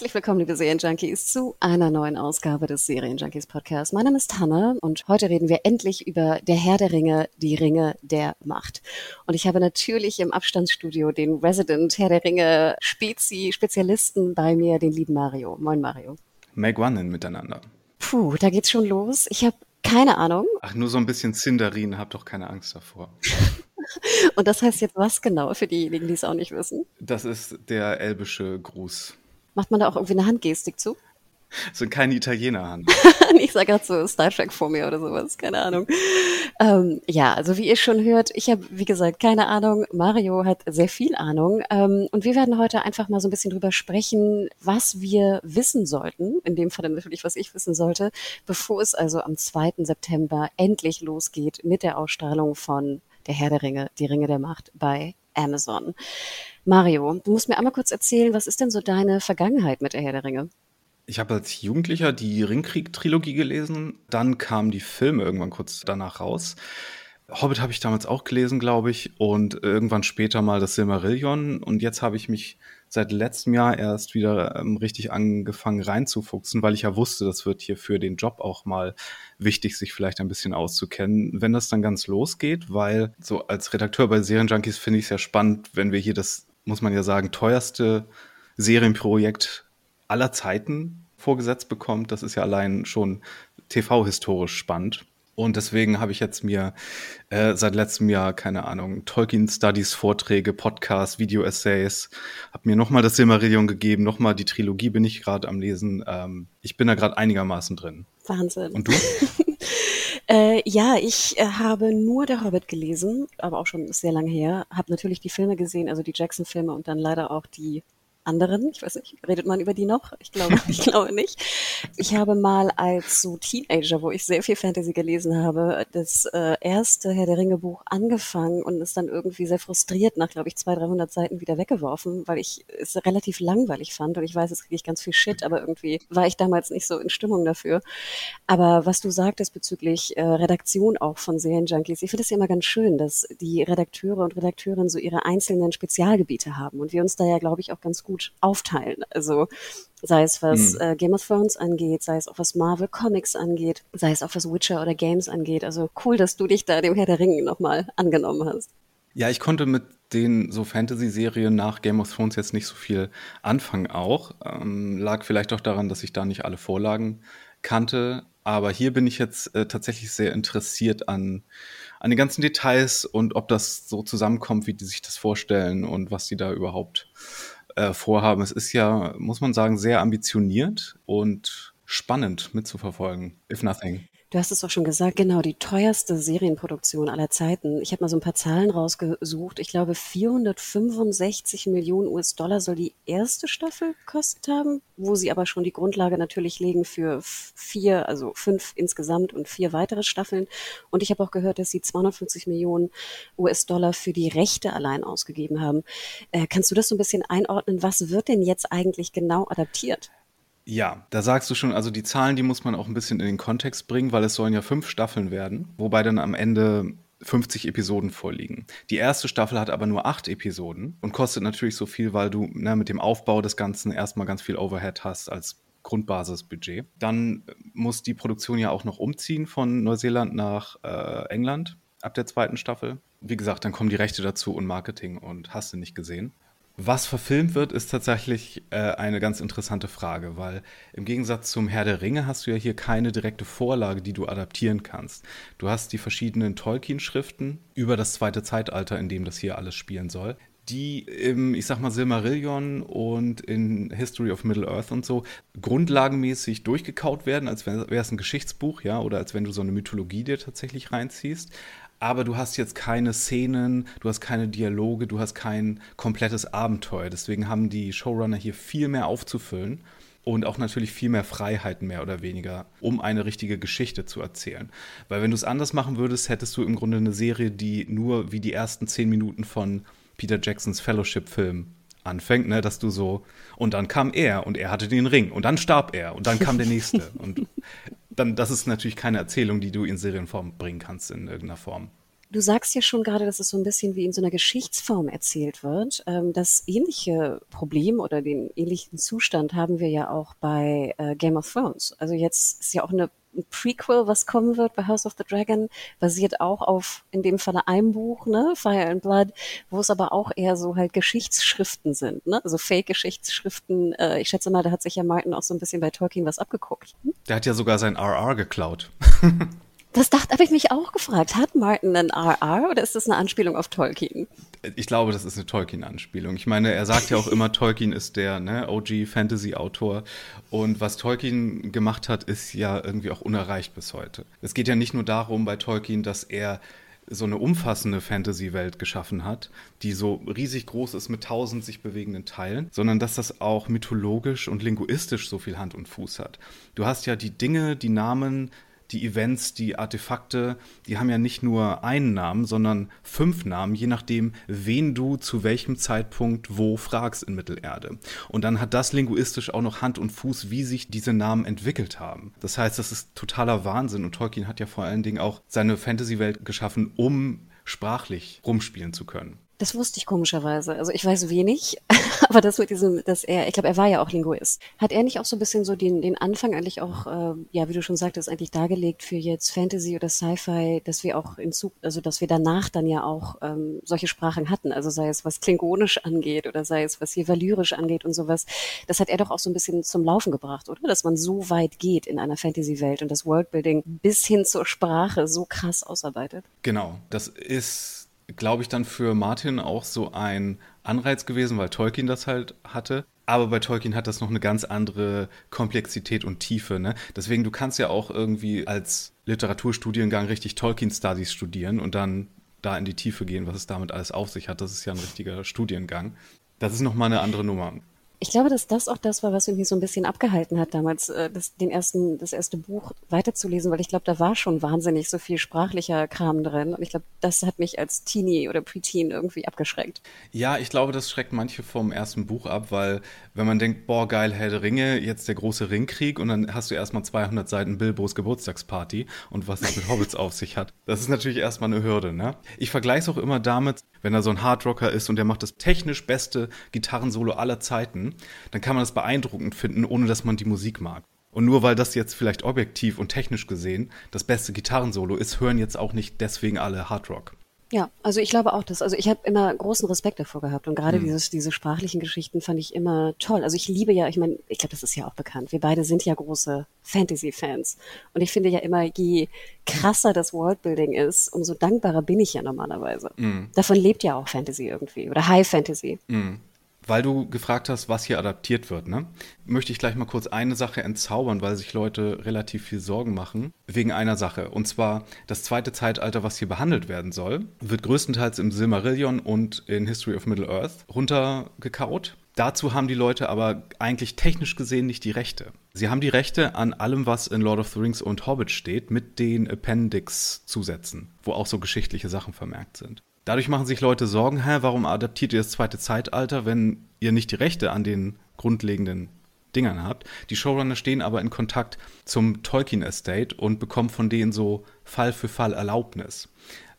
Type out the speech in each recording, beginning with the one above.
Herzlich willkommen, liebe Serienjunkies, zu einer neuen Ausgabe des Serienjunkies Podcasts. Mein Name ist Hanna und heute reden wir endlich über Der Herr der Ringe, die Ringe der Macht. Und ich habe natürlich im Abstandsstudio den Resident Herr der Ringe Spezi Spezialisten bei mir, den lieben Mario. Moin Mario. Meg One miteinander. Puh, da geht's schon los. Ich habe keine Ahnung. Ach, nur so ein bisschen Sindarin, hab doch keine Angst davor. Und das heißt jetzt was genau für diejenigen, die es auch nicht wissen? Das ist der elbische Gruß. Macht man da auch irgendwie eine Handgestik zu? Das sind keine Italiener, Hand. ich sage gerade so Star Trek vor mir oder sowas, keine Ahnung. Ähm, ja, also wie ihr schon hört, ich habe, wie gesagt, keine Ahnung. Mario hat sehr viel Ahnung. Ähm, und wir werden heute einfach mal so ein bisschen drüber sprechen, was wir wissen sollten. In dem Fall natürlich, was ich wissen sollte, bevor es also am 2. September endlich losgeht mit der Ausstrahlung von Der Herr der Ringe, die Ringe der Macht bei Amazon. Mario, du musst mir einmal kurz erzählen, was ist denn so deine Vergangenheit mit Der Herr der Ringe? Ich habe als Jugendlicher die Ringkrieg-Trilogie gelesen. Dann kamen die Filme irgendwann kurz danach raus. Hobbit habe ich damals auch gelesen, glaube ich, und irgendwann später mal das Silmarillion. Und jetzt habe ich mich seit letztem Jahr erst wieder ähm, richtig angefangen reinzufuchsen, weil ich ja wusste, das wird hier für den Job auch mal wichtig, sich vielleicht ein bisschen auszukennen, wenn das dann ganz losgeht, weil so als Redakteur bei Serienjunkies finde ich es ja spannend, wenn wir hier das, muss man ja sagen, teuerste Serienprojekt aller Zeiten vorgesetzt bekommt. Das ist ja allein schon TV-historisch spannend. Und deswegen habe ich jetzt mir äh, seit letztem Jahr, keine Ahnung, Tolkien Studies, Vorträge, Podcasts, Video-Essays, habe mir nochmal das Silmarillion gegeben, nochmal die Trilogie bin ich gerade am Lesen. Ähm, ich bin da gerade einigermaßen drin. Wahnsinn. Und du? Äh, ja, ich äh, habe nur Der Hobbit gelesen, aber auch schon sehr lange her. Habe natürlich die Filme gesehen, also die Jackson-Filme und dann leider auch die anderen. Ich weiß nicht, redet man über die noch? Ich glaube, ich glaube nicht. Ich habe mal als so Teenager, wo ich sehr viel Fantasy gelesen habe, das äh, erste Herr der Ringe Buch angefangen und es dann irgendwie sehr frustriert nach, glaube ich, 200, 300 Seiten wieder weggeworfen, weil ich es relativ langweilig fand und ich weiß, es kriege ich ganz viel Shit, aber irgendwie war ich damals nicht so in Stimmung dafür. Aber was du sagtest bezüglich äh, Redaktion auch von Serienjunkies, ich finde es ja immer ganz schön, dass die Redakteure und Redakteurinnen so ihre einzelnen Spezialgebiete haben und wir uns da ja, glaube ich, auch ganz gut aufteilen. Also sei es was Hm. äh, Game of Thrones angeht, sei es auch was Marvel Comics angeht, sei es auch was Witcher oder Games angeht. Also cool, dass du dich da dem Herr der Ringe nochmal angenommen hast. Ja, ich konnte mit den so Fantasy-Serien nach Game of Thrones jetzt nicht so viel anfangen auch. Ähm, lag vielleicht auch daran, dass ich da nicht alle Vorlagen kannte. Aber hier bin ich jetzt äh, tatsächlich sehr interessiert an, an den ganzen Details und ob das so zusammenkommt, wie die sich das vorstellen und was die da überhaupt äh, vorhaben. Es ist ja, muss man sagen, sehr ambitioniert und spannend mitzuverfolgen, if nothing. Du hast es auch schon gesagt, genau, die teuerste Serienproduktion aller Zeiten. Ich habe mal so ein paar Zahlen rausgesucht. Ich glaube, 465 Millionen US-Dollar soll die erste Staffel gekostet haben, wo sie aber schon die Grundlage natürlich legen für vier, also fünf insgesamt und vier weitere Staffeln. Und ich habe auch gehört, dass sie 250 Millionen US-Dollar für die Rechte allein ausgegeben haben. Äh, kannst du das so ein bisschen einordnen? Was wird denn jetzt eigentlich genau adaptiert? Ja, da sagst du schon, also die Zahlen, die muss man auch ein bisschen in den Kontext bringen, weil es sollen ja fünf Staffeln werden, wobei dann am Ende 50 Episoden vorliegen. Die erste Staffel hat aber nur acht Episoden und kostet natürlich so viel, weil du ne, mit dem Aufbau des Ganzen erstmal ganz viel Overhead hast als Grundbasisbudget. Dann muss die Produktion ja auch noch umziehen von Neuseeland nach äh, England ab der zweiten Staffel. Wie gesagt, dann kommen die Rechte dazu und Marketing und hast du nicht gesehen. Was verfilmt wird, ist tatsächlich äh, eine ganz interessante Frage, weil im Gegensatz zum Herr der Ringe hast du ja hier keine direkte Vorlage, die du adaptieren kannst. Du hast die verschiedenen Tolkien-Schriften über das zweite Zeitalter, in dem das hier alles spielen soll, die im, ich sag mal, Silmarillion und in History of Middle-earth und so grundlagenmäßig durchgekaut werden, als wäre es ein Geschichtsbuch, ja, oder als wenn du so eine Mythologie dir tatsächlich reinziehst. Aber du hast jetzt keine Szenen, du hast keine Dialoge, du hast kein komplettes Abenteuer. Deswegen haben die Showrunner hier viel mehr aufzufüllen und auch natürlich viel mehr Freiheiten mehr oder weniger, um eine richtige Geschichte zu erzählen. Weil wenn du es anders machen würdest, hättest du im Grunde eine Serie, die nur wie die ersten zehn Minuten von Peter Jacksons Fellowship-Film anfängt, ne, dass du so, und dann kam er und er hatte den Ring und dann starb er und dann kam der nächste. und dann, das ist natürlich keine Erzählung, die du in Serienform bringen kannst in irgendeiner Form. Du sagst ja schon gerade, dass es so ein bisschen wie in so einer Geschichtsform erzählt wird. Ähm, das ähnliche Problem oder den ähnlichen Zustand haben wir ja auch bei äh, Game of Thrones. Also jetzt ist ja auch eine ein Prequel, was kommen wird bei House of the Dragon, basiert auch auf, in dem Falle einem Buch, ne, Fire and Blood, wo es aber auch eher so halt Geschichtsschriften sind, ne, also Fake-Geschichtsschriften. Äh, ich schätze mal, da hat sich ja Martin auch so ein bisschen bei Tolkien was abgeguckt. Hm? Der hat ja sogar sein RR geklaut. Das dachte, habe ich mich auch gefragt. Hat Martin einen RR oder ist das eine Anspielung auf Tolkien? Ich glaube, das ist eine Tolkien-Anspielung. Ich meine, er sagt ja auch immer, Tolkien ist der ne, OG-Fantasy-Autor. Und was Tolkien gemacht hat, ist ja irgendwie auch unerreicht bis heute. Es geht ja nicht nur darum bei Tolkien, dass er so eine umfassende Fantasy-Welt geschaffen hat, die so riesig groß ist mit tausend sich bewegenden Teilen, sondern dass das auch mythologisch und linguistisch so viel Hand und Fuß hat. Du hast ja die Dinge, die Namen, die Events, die Artefakte, die haben ja nicht nur einen Namen, sondern fünf Namen, je nachdem, wen du zu welchem Zeitpunkt wo fragst in Mittelerde. Und dann hat das linguistisch auch noch Hand und Fuß, wie sich diese Namen entwickelt haben. Das heißt, das ist totaler Wahnsinn und Tolkien hat ja vor allen Dingen auch seine Fantasy-Welt geschaffen, um sprachlich rumspielen zu können. Das wusste ich komischerweise. Also ich weiß wenig, aber das mit diesem, dass er, ich glaube, er war ja auch Linguist. Hat er nicht auch so ein bisschen so den, den Anfang eigentlich auch, äh, ja, wie du schon sagtest, eigentlich dargelegt für jetzt Fantasy oder Sci-Fi, dass wir auch in Zug, also dass wir danach dann ja auch ähm, solche Sprachen hatten, also sei es was Klingonisch angeht oder sei es was hier Valyrisch angeht und sowas. Das hat er doch auch so ein bisschen zum Laufen gebracht, oder? Dass man so weit geht in einer Fantasy-Welt und das Worldbuilding bis hin zur Sprache so krass ausarbeitet. Genau, das ist glaube ich, dann für Martin auch so ein Anreiz gewesen, weil Tolkien das halt hatte. Aber bei Tolkien hat das noch eine ganz andere Komplexität und Tiefe. Ne? Deswegen, du kannst ja auch irgendwie als Literaturstudiengang richtig Tolkien Studies studieren und dann da in die Tiefe gehen, was es damit alles auf sich hat. Das ist ja ein richtiger Studiengang. Das ist nochmal eine andere Nummer. Ich glaube, dass das auch das war, was mich so ein bisschen abgehalten hat, damals äh, das, den ersten, das erste Buch weiterzulesen, weil ich glaube, da war schon wahnsinnig so viel sprachlicher Kram drin. Und ich glaube, das hat mich als Teenie oder Preteen irgendwie abgeschreckt. Ja, ich glaube, das schreckt manche vom ersten Buch ab, weil wenn man denkt, boah, geil, Herr der Ringe, jetzt der große Ringkrieg und dann hast du erstmal 200 Seiten Bilbos Geburtstagsparty und was es mit Hobbits auf sich hat. Das ist natürlich erstmal eine Hürde, ne? Ich vergleiche es auch immer damit, wenn er so ein Hardrocker ist und der macht das technisch beste Gitarrensolo aller Zeiten dann kann man das beeindruckend finden, ohne dass man die Musik mag. Und nur weil das jetzt vielleicht objektiv und technisch gesehen das beste Gitarrensolo ist, hören jetzt auch nicht deswegen alle Hardrock. Ja, also ich glaube auch, dass, also ich habe immer großen Respekt davor gehabt und gerade mhm. dieses, diese sprachlichen Geschichten fand ich immer toll. Also ich liebe ja, ich meine, ich glaube, das ist ja auch bekannt. Wir beide sind ja große Fantasy-Fans und ich finde ja immer, je krasser das Worldbuilding ist, umso dankbarer bin ich ja normalerweise. Mhm. Davon lebt ja auch Fantasy irgendwie oder High Fantasy. Mhm. Weil du gefragt hast, was hier adaptiert wird, ne? möchte ich gleich mal kurz eine Sache entzaubern, weil sich Leute relativ viel Sorgen machen, wegen einer Sache. Und zwar das zweite Zeitalter, was hier behandelt werden soll, wird größtenteils im Silmarillion und in History of Middle-earth runtergekaut. Dazu haben die Leute aber eigentlich technisch gesehen nicht die Rechte. Sie haben die Rechte an allem, was in Lord of the Rings und Hobbit steht, mit den Appendix-Zusätzen, wo auch so geschichtliche Sachen vermerkt sind. Dadurch machen sich Leute Sorgen, hä, warum adaptiert ihr das zweite Zeitalter, wenn ihr nicht die Rechte an den grundlegenden Dingern habt. Die Showrunner stehen aber in Kontakt zum Tolkien Estate und bekommen von denen so Fall für Fall Erlaubnis.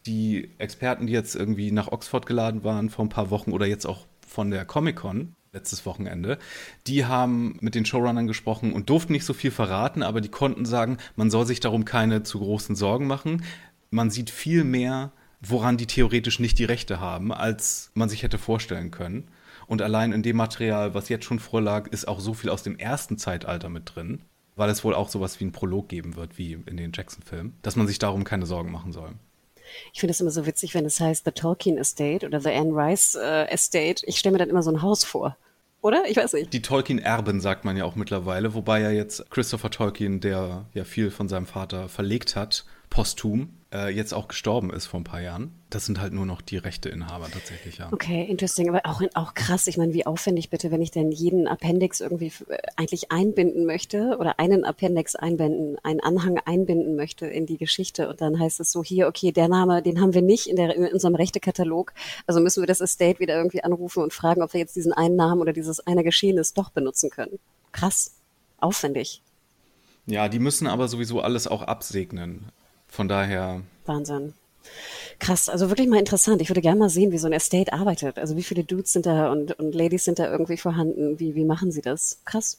Die Experten, die jetzt irgendwie nach Oxford geladen waren vor ein paar Wochen oder jetzt auch von der Comic-Con letztes Wochenende, die haben mit den Showrunnern gesprochen und durften nicht so viel verraten, aber die konnten sagen, man soll sich darum keine zu großen Sorgen machen. Man sieht viel mehr woran die theoretisch nicht die Rechte haben, als man sich hätte vorstellen können. Und allein in dem Material, was jetzt schon vorlag, ist auch so viel aus dem ersten Zeitalter mit drin, weil es wohl auch sowas wie ein Prolog geben wird, wie in den Jackson-Filmen, dass man sich darum keine Sorgen machen soll. Ich finde es immer so witzig, wenn es heißt The Tolkien Estate oder The Anne Rice äh, Estate. Ich stelle mir dann immer so ein Haus vor. Oder? Ich weiß nicht. Die Tolkien-Erben sagt man ja auch mittlerweile, wobei ja jetzt Christopher Tolkien, der ja viel von seinem Vater verlegt hat, posthum äh, jetzt auch gestorben ist vor ein paar Jahren. Das sind halt nur noch die Rechteinhaber tatsächlich, ja. Okay, interesting. Aber auch, auch krass. Ich meine, wie aufwendig bitte, wenn ich denn jeden Appendix irgendwie äh, eigentlich einbinden möchte oder einen Appendix einbinden, einen Anhang einbinden möchte in die Geschichte. Und dann heißt es so hier, okay, der Name, den haben wir nicht in, der, in unserem Rechtekatalog. Also müssen wir das Estate wieder irgendwie anrufen und fragen, ob wir jetzt diesen einen Namen oder dieses eine Geschehnis doch benutzen können. Krass. Aufwendig. Ja, die müssen aber sowieso alles auch absegnen. Von daher. Wahnsinn. Krass, also wirklich mal interessant. Ich würde gerne mal sehen, wie so ein Estate arbeitet. Also wie viele Dudes sind da und, und Ladies sind da irgendwie vorhanden? Wie, wie machen sie das? Krass,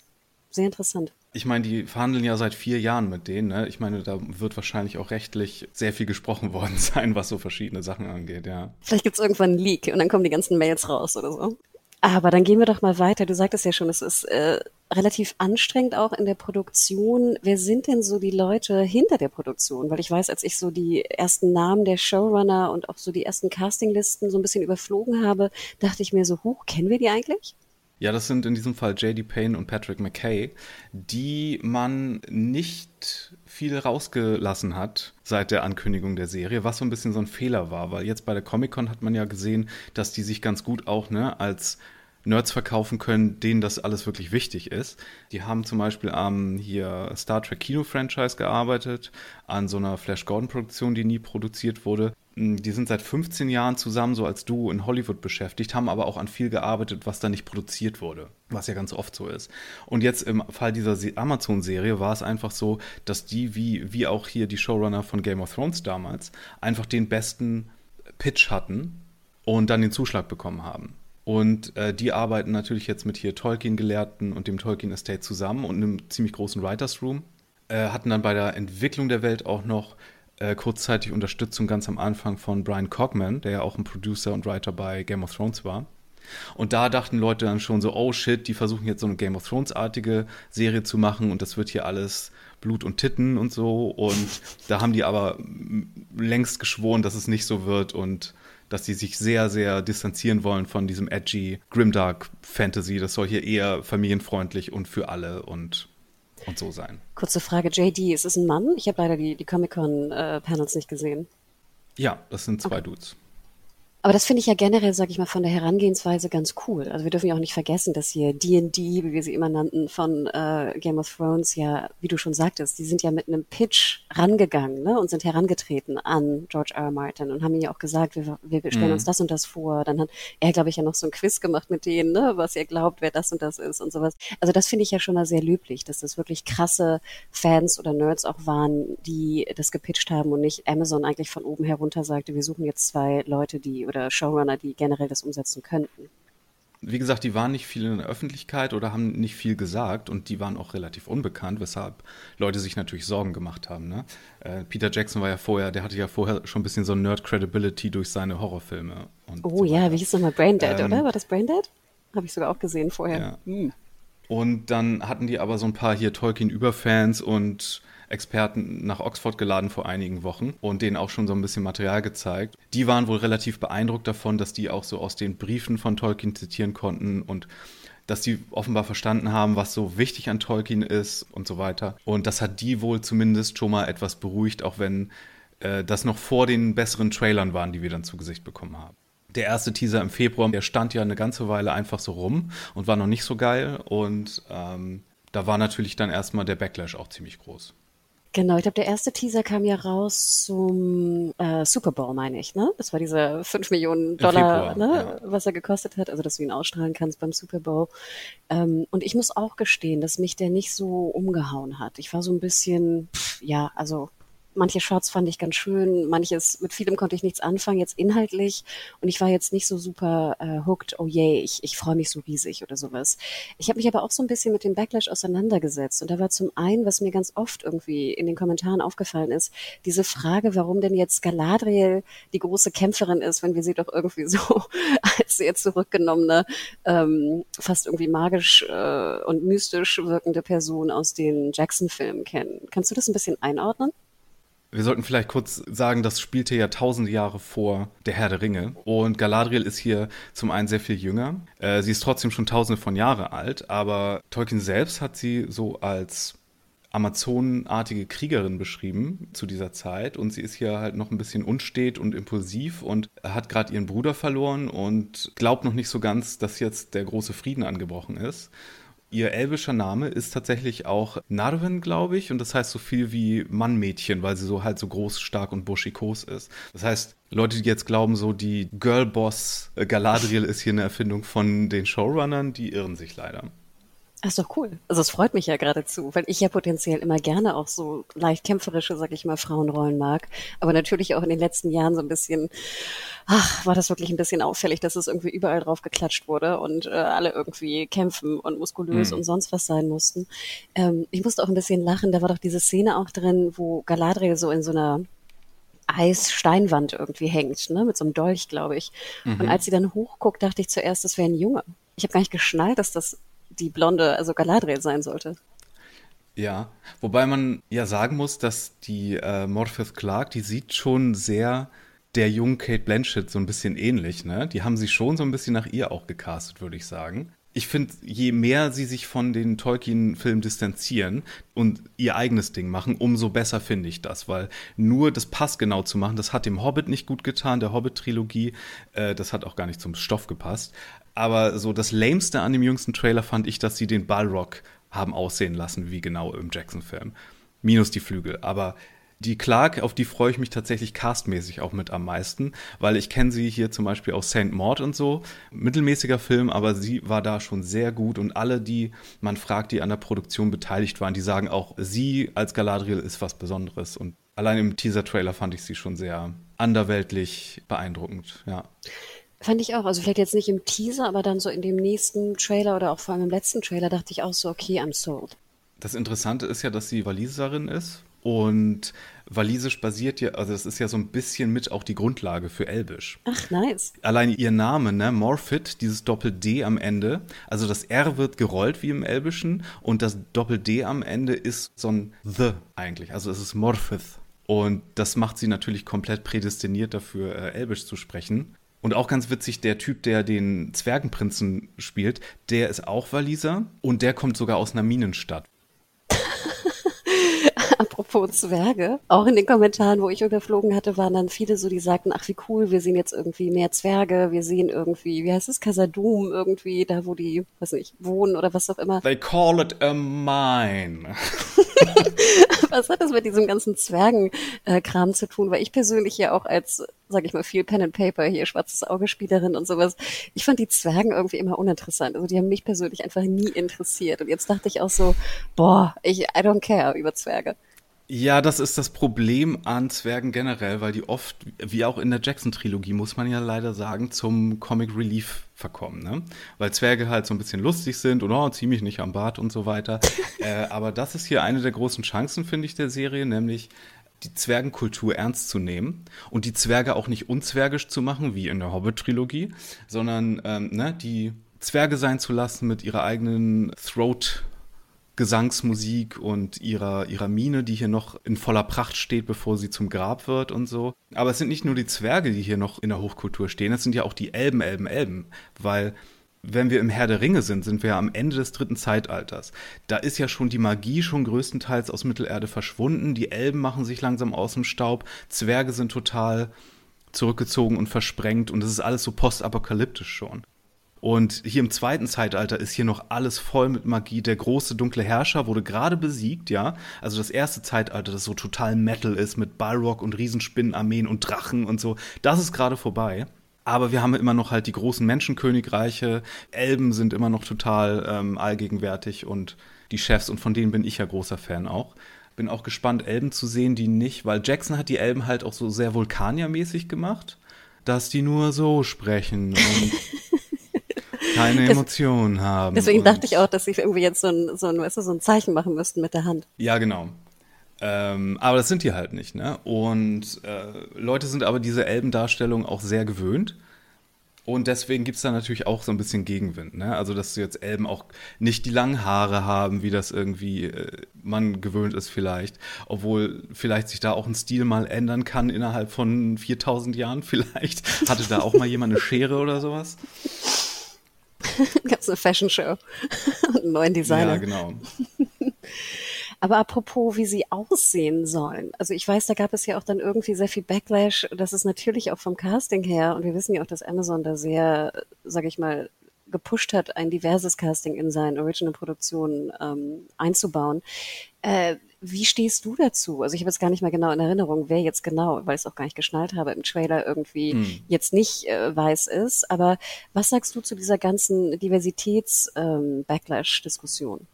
sehr interessant. Ich meine, die verhandeln ja seit vier Jahren mit denen. Ne? Ich meine, da wird wahrscheinlich auch rechtlich sehr viel gesprochen worden sein, was so verschiedene Sachen angeht, ja. Vielleicht gibt es irgendwann einen Leak und dann kommen die ganzen Mails raus oder so. Aber dann gehen wir doch mal weiter. Du sagtest ja schon, es ist äh, relativ anstrengend auch in der Produktion. Wer sind denn so die Leute hinter der Produktion? Weil ich weiß, als ich so die ersten Namen der Showrunner und auch so die ersten Castinglisten so ein bisschen überflogen habe, dachte ich mir so, hoch, kennen wir die eigentlich? Ja, das sind in diesem Fall J.D. Payne und Patrick McKay, die man nicht viel rausgelassen hat seit der Ankündigung der Serie, was so ein bisschen so ein Fehler war, weil jetzt bei der Comic-Con hat man ja gesehen, dass die sich ganz gut auch ne, als Nerds verkaufen können, denen das alles wirklich wichtig ist. Die haben zum Beispiel am hier Star Trek Kino-Franchise gearbeitet, an so einer Flash Gordon-Produktion, die nie produziert wurde. Die sind seit 15 Jahren zusammen so als Duo in Hollywood beschäftigt, haben aber auch an viel gearbeitet, was da nicht produziert wurde, was ja ganz oft so ist. Und jetzt im Fall dieser Amazon-Serie war es einfach so, dass die, wie, wie auch hier die Showrunner von Game of Thrones damals, einfach den besten Pitch hatten und dann den Zuschlag bekommen haben. Und äh, die arbeiten natürlich jetzt mit hier Tolkien-Gelehrten und dem Tolkien Estate zusammen und einem ziemlich großen Writers Room. Äh, hatten dann bei der Entwicklung der Welt auch noch äh, kurzzeitig Unterstützung ganz am Anfang von Brian Cogman, der ja auch ein Producer und Writer bei Game of Thrones war. Und da dachten Leute dann schon so, oh shit, die versuchen jetzt so eine Game of Thrones-artige Serie zu machen und das wird hier alles Blut und Titten und so. Und da haben die aber längst geschworen, dass es nicht so wird und dass sie sich sehr, sehr distanzieren wollen von diesem edgy Grimdark Fantasy. Das soll hier eher familienfreundlich und für alle und, und so sein. Kurze Frage, JD, ist es ein Mann? Ich habe leider die, die Comic-Con-Panels nicht gesehen. Ja, das sind zwei okay. Dudes. Aber das finde ich ja generell, sage ich mal, von der Herangehensweise ganz cool. Also wir dürfen ja auch nicht vergessen, dass hier D&D, wie wir sie immer nannten, von äh, Game of Thrones, ja, wie du schon sagtest, die sind ja mit einem Pitch rangegangen ne, und sind herangetreten an George R. R. Martin und haben ihm ja auch gesagt, wir, wir stellen mhm. uns das und das vor. Dann hat er, glaube ich, ja noch so ein Quiz gemacht mit denen, ne, was ihr glaubt, wer das und das ist und sowas. Also das finde ich ja schon mal sehr löblich, dass das wirklich krasse Fans oder Nerds auch waren, die das gepitcht haben und nicht Amazon eigentlich von oben herunter sagte, wir suchen jetzt zwei Leute, die oder Showrunner, die generell das umsetzen könnten. Wie gesagt, die waren nicht viel in der Öffentlichkeit oder haben nicht viel gesagt und die waren auch relativ unbekannt, weshalb Leute sich natürlich Sorgen gemacht haben. Ne? Äh, Peter Jackson war ja vorher, der hatte ja vorher schon ein bisschen so Nerd-Credibility durch seine Horrorfilme. oh so ja, wie hieß nochmal Braindead, ähm, oder? War das Braindead? Habe ich sogar auch gesehen vorher. Ja. Hm. Und dann hatten die aber so ein paar hier Tolkien-Überfans und Experten nach Oxford geladen vor einigen Wochen und denen auch schon so ein bisschen Material gezeigt. Die waren wohl relativ beeindruckt davon, dass die auch so aus den Briefen von Tolkien zitieren konnten und dass die offenbar verstanden haben, was so wichtig an Tolkien ist und so weiter. Und das hat die wohl zumindest schon mal etwas beruhigt, auch wenn äh, das noch vor den besseren Trailern waren, die wir dann zu Gesicht bekommen haben. Der erste Teaser im Februar, der stand ja eine ganze Weile einfach so rum und war noch nicht so geil. Und ähm, da war natürlich dann erstmal der Backlash auch ziemlich groß. Genau, ich glaube, der erste Teaser kam ja raus zum äh, Super Bowl, meine ich, ne? Das war diese 5 Millionen Dollar, Februar, ne, ja. was er gekostet hat, also dass du ihn ausstrahlen kannst beim Super Bowl. Ähm, und ich muss auch gestehen, dass mich der nicht so umgehauen hat. Ich war so ein bisschen, pff, ja, also manche Shots fand ich ganz schön, manches, mit vielem konnte ich nichts anfangen, jetzt inhaltlich. Und ich war jetzt nicht so super äh, hooked, oh yay, ich, ich freue mich so riesig oder sowas. Ich habe mich aber auch so ein bisschen mit dem Backlash auseinandergesetzt. Und da war zum einen, was mir ganz oft irgendwie in den Kommentaren aufgefallen ist, diese Frage, warum denn jetzt Galadriel die große Kämpferin ist, wenn wir sie doch irgendwie so als sehr zurückgenommene, ähm, fast irgendwie magisch äh, und mystisch wirkende Person aus den Jackson-Filmen kennen. Kannst du das ein bisschen einordnen? Wir sollten vielleicht kurz sagen, das spielte ja tausende Jahre vor Der Herr der Ringe. Und Galadriel ist hier zum einen sehr viel jünger. Äh, sie ist trotzdem schon tausende von Jahren alt, aber Tolkien selbst hat sie so als Amazonenartige Kriegerin beschrieben zu dieser Zeit und sie ist hier halt noch ein bisschen unstet und impulsiv und hat gerade ihren Bruder verloren und glaubt noch nicht so ganz, dass jetzt der große Frieden angebrochen ist. Ihr elbischer Name ist tatsächlich auch Narven, glaube ich, und das heißt so viel wie Mannmädchen, weil sie so halt so groß, stark und buschikos ist. Das heißt, Leute, die jetzt glauben, so die Girlboss äh, Galadriel ist hier eine Erfindung von den Showrunnern, die irren sich leider. Das ist doch cool. Also es freut mich ja geradezu, weil ich ja potenziell immer gerne auch so leicht kämpferische, sag ich mal, Frauenrollen mag. Aber natürlich auch in den letzten Jahren so ein bisschen, ach, war das wirklich ein bisschen auffällig, dass es irgendwie überall drauf geklatscht wurde und äh, alle irgendwie kämpfen und muskulös mhm. und sonst was sein mussten. Ähm, ich musste auch ein bisschen lachen, da war doch diese Szene auch drin, wo Galadriel so in so einer Eissteinwand irgendwie hängt, ne, mit so einem Dolch, glaube ich. Mhm. Und als sie dann hochguckt, dachte ich zuerst, das wäre ein Junge. Ich habe gar nicht geschnallt, dass das die blonde, also Galadriel sein sollte. Ja, wobei man ja sagen muss, dass die äh, Morpeth Clark, die sieht schon sehr der jungen Kate Blanchett so ein bisschen ähnlich, ne? Die haben sie schon so ein bisschen nach ihr auch gecastet, würde ich sagen. Ich finde, je mehr sie sich von den Tolkien-Filmen distanzieren und ihr eigenes Ding machen, umso besser finde ich das, weil nur das Pass genau zu machen, das hat dem Hobbit nicht gut getan, der Hobbit-Trilogie, äh, das hat auch gar nicht zum Stoff gepasst. Aber so das Lämste an dem jüngsten Trailer fand ich, dass sie den Balrog haben aussehen lassen, wie genau im Jackson-Film. Minus die Flügel. Aber die Clark, auf die freue ich mich tatsächlich castmäßig auch mit am meisten, weil ich kenne sie hier zum Beispiel aus Saint Maud und so. Mittelmäßiger Film, aber sie war da schon sehr gut und alle, die man fragt, die an der Produktion beteiligt waren, die sagen auch, sie als Galadriel ist was Besonderes und allein im Teaser-Trailer fand ich sie schon sehr anderweltlich beeindruckend, ja. Fand ich auch. Also vielleicht jetzt nicht im Teaser, aber dann so in dem nächsten Trailer oder auch vor allem im letzten Trailer dachte ich auch so, okay, I'm sold. Das Interessante ist ja, dass sie Waliserin ist und Walisisch basiert ja, also das ist ja so ein bisschen mit auch die Grundlage für Elbisch. Ach, nice. Allein ihr Name, ne, Morphit, dieses Doppel-D am Ende, also das R wird gerollt wie im Elbischen und das Doppel-D am Ende ist so ein The eigentlich, also es ist Morphith. Und das macht sie natürlich komplett prädestiniert dafür, äh, Elbisch zu sprechen. Und auch ganz witzig, der Typ, der den Zwergenprinzen spielt, der ist auch Waliser und der kommt sogar aus einer Minenstadt. Apropos Zwerge, auch in den Kommentaren, wo ich überflogen hatte, waren dann viele so, die sagten, ach wie cool, wir sehen jetzt irgendwie mehr Zwerge, wir sehen irgendwie, wie heißt es, Casadum irgendwie, da wo die, weiß nicht, wohnen oder was auch immer. They call it a mine. was hat das mit diesem ganzen Zwergenkram zu tun? Weil ich persönlich ja auch als, sag ich mal, viel Pen and Paper hier, schwarzes Auge-Spielerin und sowas, ich fand die Zwergen irgendwie immer uninteressant. Also die haben mich persönlich einfach nie interessiert. Und jetzt dachte ich auch so, boah, ich, I don't care über Zwerge. Ja, das ist das Problem an Zwergen generell, weil die oft, wie auch in der Jackson-Trilogie, muss man ja leider sagen, zum Comic Relief verkommen. Ne? Weil Zwerge halt so ein bisschen lustig sind und oh, zieh mich nicht am Bart und so weiter. äh, aber das ist hier eine der großen Chancen, finde ich, der Serie, nämlich die Zwergenkultur ernst zu nehmen und die Zwerge auch nicht unzwergisch zu machen, wie in der Hobbit-Trilogie, sondern ähm, ne, die Zwerge sein zu lassen mit ihrer eigenen Throat- Gesangsmusik und ihrer, ihrer Mine, die hier noch in voller Pracht steht, bevor sie zum Grab wird und so. Aber es sind nicht nur die Zwerge, die hier noch in der Hochkultur stehen, es sind ja auch die Elben, Elben, Elben, weil wenn wir im Herr der Ringe sind, sind wir ja am Ende des dritten Zeitalters. Da ist ja schon die Magie schon größtenteils aus Mittelerde verschwunden. Die Elben machen sich langsam aus dem Staub. Zwerge sind total zurückgezogen und versprengt und es ist alles so postapokalyptisch schon. Und hier im zweiten Zeitalter ist hier noch alles voll mit Magie. Der große dunkle Herrscher wurde gerade besiegt, ja. Also das erste Zeitalter, das so total Metal ist mit Balrog und Riesenspinnenarmeen und Drachen und so, das ist gerade vorbei. Aber wir haben immer noch halt die großen Menschenkönigreiche. Elben sind immer noch total ähm, allgegenwärtig und die Chefs und von denen bin ich ja großer Fan auch. Bin auch gespannt, Elben zu sehen, die nicht, weil Jackson hat die Elben halt auch so sehr vulkaniermäßig gemacht, dass die nur so sprechen und keine Emotionen haben. Deswegen dachte ich auch, dass sie irgendwie jetzt so ein, so, ein, weißt du, so ein Zeichen machen müssten mit der Hand. Ja, genau. Ähm, aber das sind die halt nicht, ne? Und äh, Leute sind aber diese Elbendarstellung auch sehr gewöhnt. Und deswegen gibt es da natürlich auch so ein bisschen Gegenwind, ne? Also, dass jetzt Elben auch nicht die langen Haare haben, wie das irgendwie äh, man gewöhnt ist vielleicht. Obwohl vielleicht sich da auch ein Stil mal ändern kann innerhalb von 4000 Jahren vielleicht. Hatte da auch mal jemand eine Schere oder sowas? Gab es eine Fashion Show und einen neuen Designer. Ja, genau. Aber apropos, wie sie aussehen sollen. Also ich weiß, da gab es ja auch dann irgendwie sehr viel Backlash. Das ist natürlich auch vom Casting her. Und wir wissen ja auch, dass Amazon da sehr, sage ich mal, gepusht hat, ein diverses Casting in seinen Original-Produktionen ähm, einzubauen. Äh, wie stehst du dazu? Also ich habe jetzt gar nicht mehr genau in Erinnerung, wer jetzt genau, weil ich es auch gar nicht geschnallt habe, im Trailer irgendwie hm. jetzt nicht äh, weiß ist. Aber was sagst du zu dieser ganzen Diversitäts-Backlash-Diskussion? Ähm,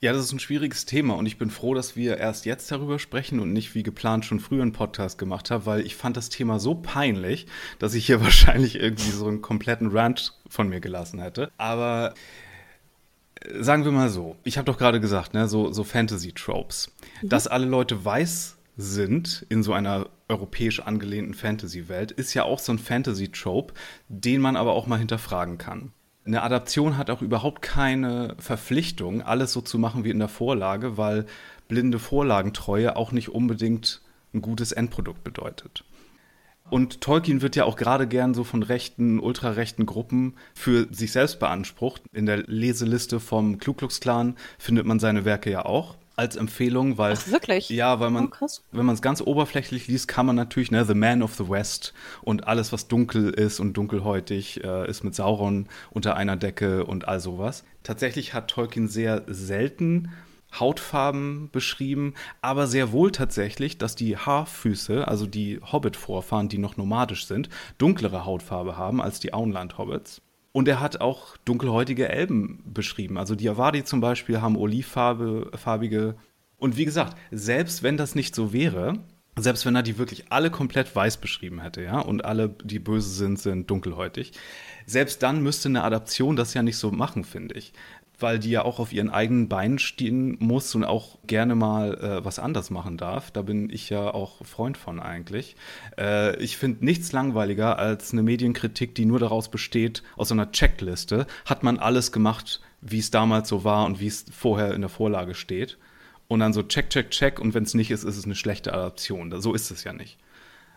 ja, das ist ein schwieriges Thema und ich bin froh, dass wir erst jetzt darüber sprechen und nicht wie geplant schon früher einen Podcast gemacht haben, weil ich fand das Thema so peinlich, dass ich hier wahrscheinlich irgendwie so einen kompletten Rant von mir gelassen hätte. Aber äh, sagen wir mal so, ich habe doch gerade gesagt, ne, so, so Fantasy-Tropes, mhm. dass alle Leute weiß sind in so einer europäisch angelehnten Fantasy-Welt, ist ja auch so ein Fantasy-Trope, den man aber auch mal hinterfragen kann eine Adaption hat auch überhaupt keine Verpflichtung, alles so zu machen wie in der Vorlage, weil blinde Vorlagentreue auch nicht unbedingt ein gutes Endprodukt bedeutet. Und Tolkien wird ja auch gerade gern so von rechten, ultrarechten Gruppen für sich selbst beansprucht. In der Leseliste vom Ku Klux Klan findet man seine Werke ja auch als Empfehlung, weil Ach, wirklich? ja, weil man, oh, wenn man es ganz oberflächlich liest, kann man natürlich ne, The Man of the West und alles, was dunkel ist und dunkelhäutig äh, ist mit Sauron unter einer Decke und all sowas. Tatsächlich hat Tolkien sehr selten Hautfarben beschrieben, aber sehr wohl tatsächlich, dass die Haarfüße, also die Hobbit-Vorfahren, die noch nomadisch sind, dunklere Hautfarbe haben als die Auenland-Hobbits. Und er hat auch dunkelhäutige Elben beschrieben. Also die Avadi zum Beispiel haben olivfarbige. Und wie gesagt, selbst wenn das nicht so wäre, selbst wenn er die wirklich alle komplett weiß beschrieben hätte, ja, und alle, die böse sind, sind dunkelhäutig, selbst dann müsste eine Adaption das ja nicht so machen, finde ich weil die ja auch auf ihren eigenen Beinen stehen muss und auch gerne mal äh, was anders machen darf. Da bin ich ja auch Freund von eigentlich. Äh, ich finde nichts langweiliger als eine Medienkritik, die nur daraus besteht, aus einer Checkliste, hat man alles gemacht, wie es damals so war und wie es vorher in der Vorlage steht. Und dann so check, check, check und wenn es nicht ist, ist es eine schlechte Adaption. So ist es ja nicht.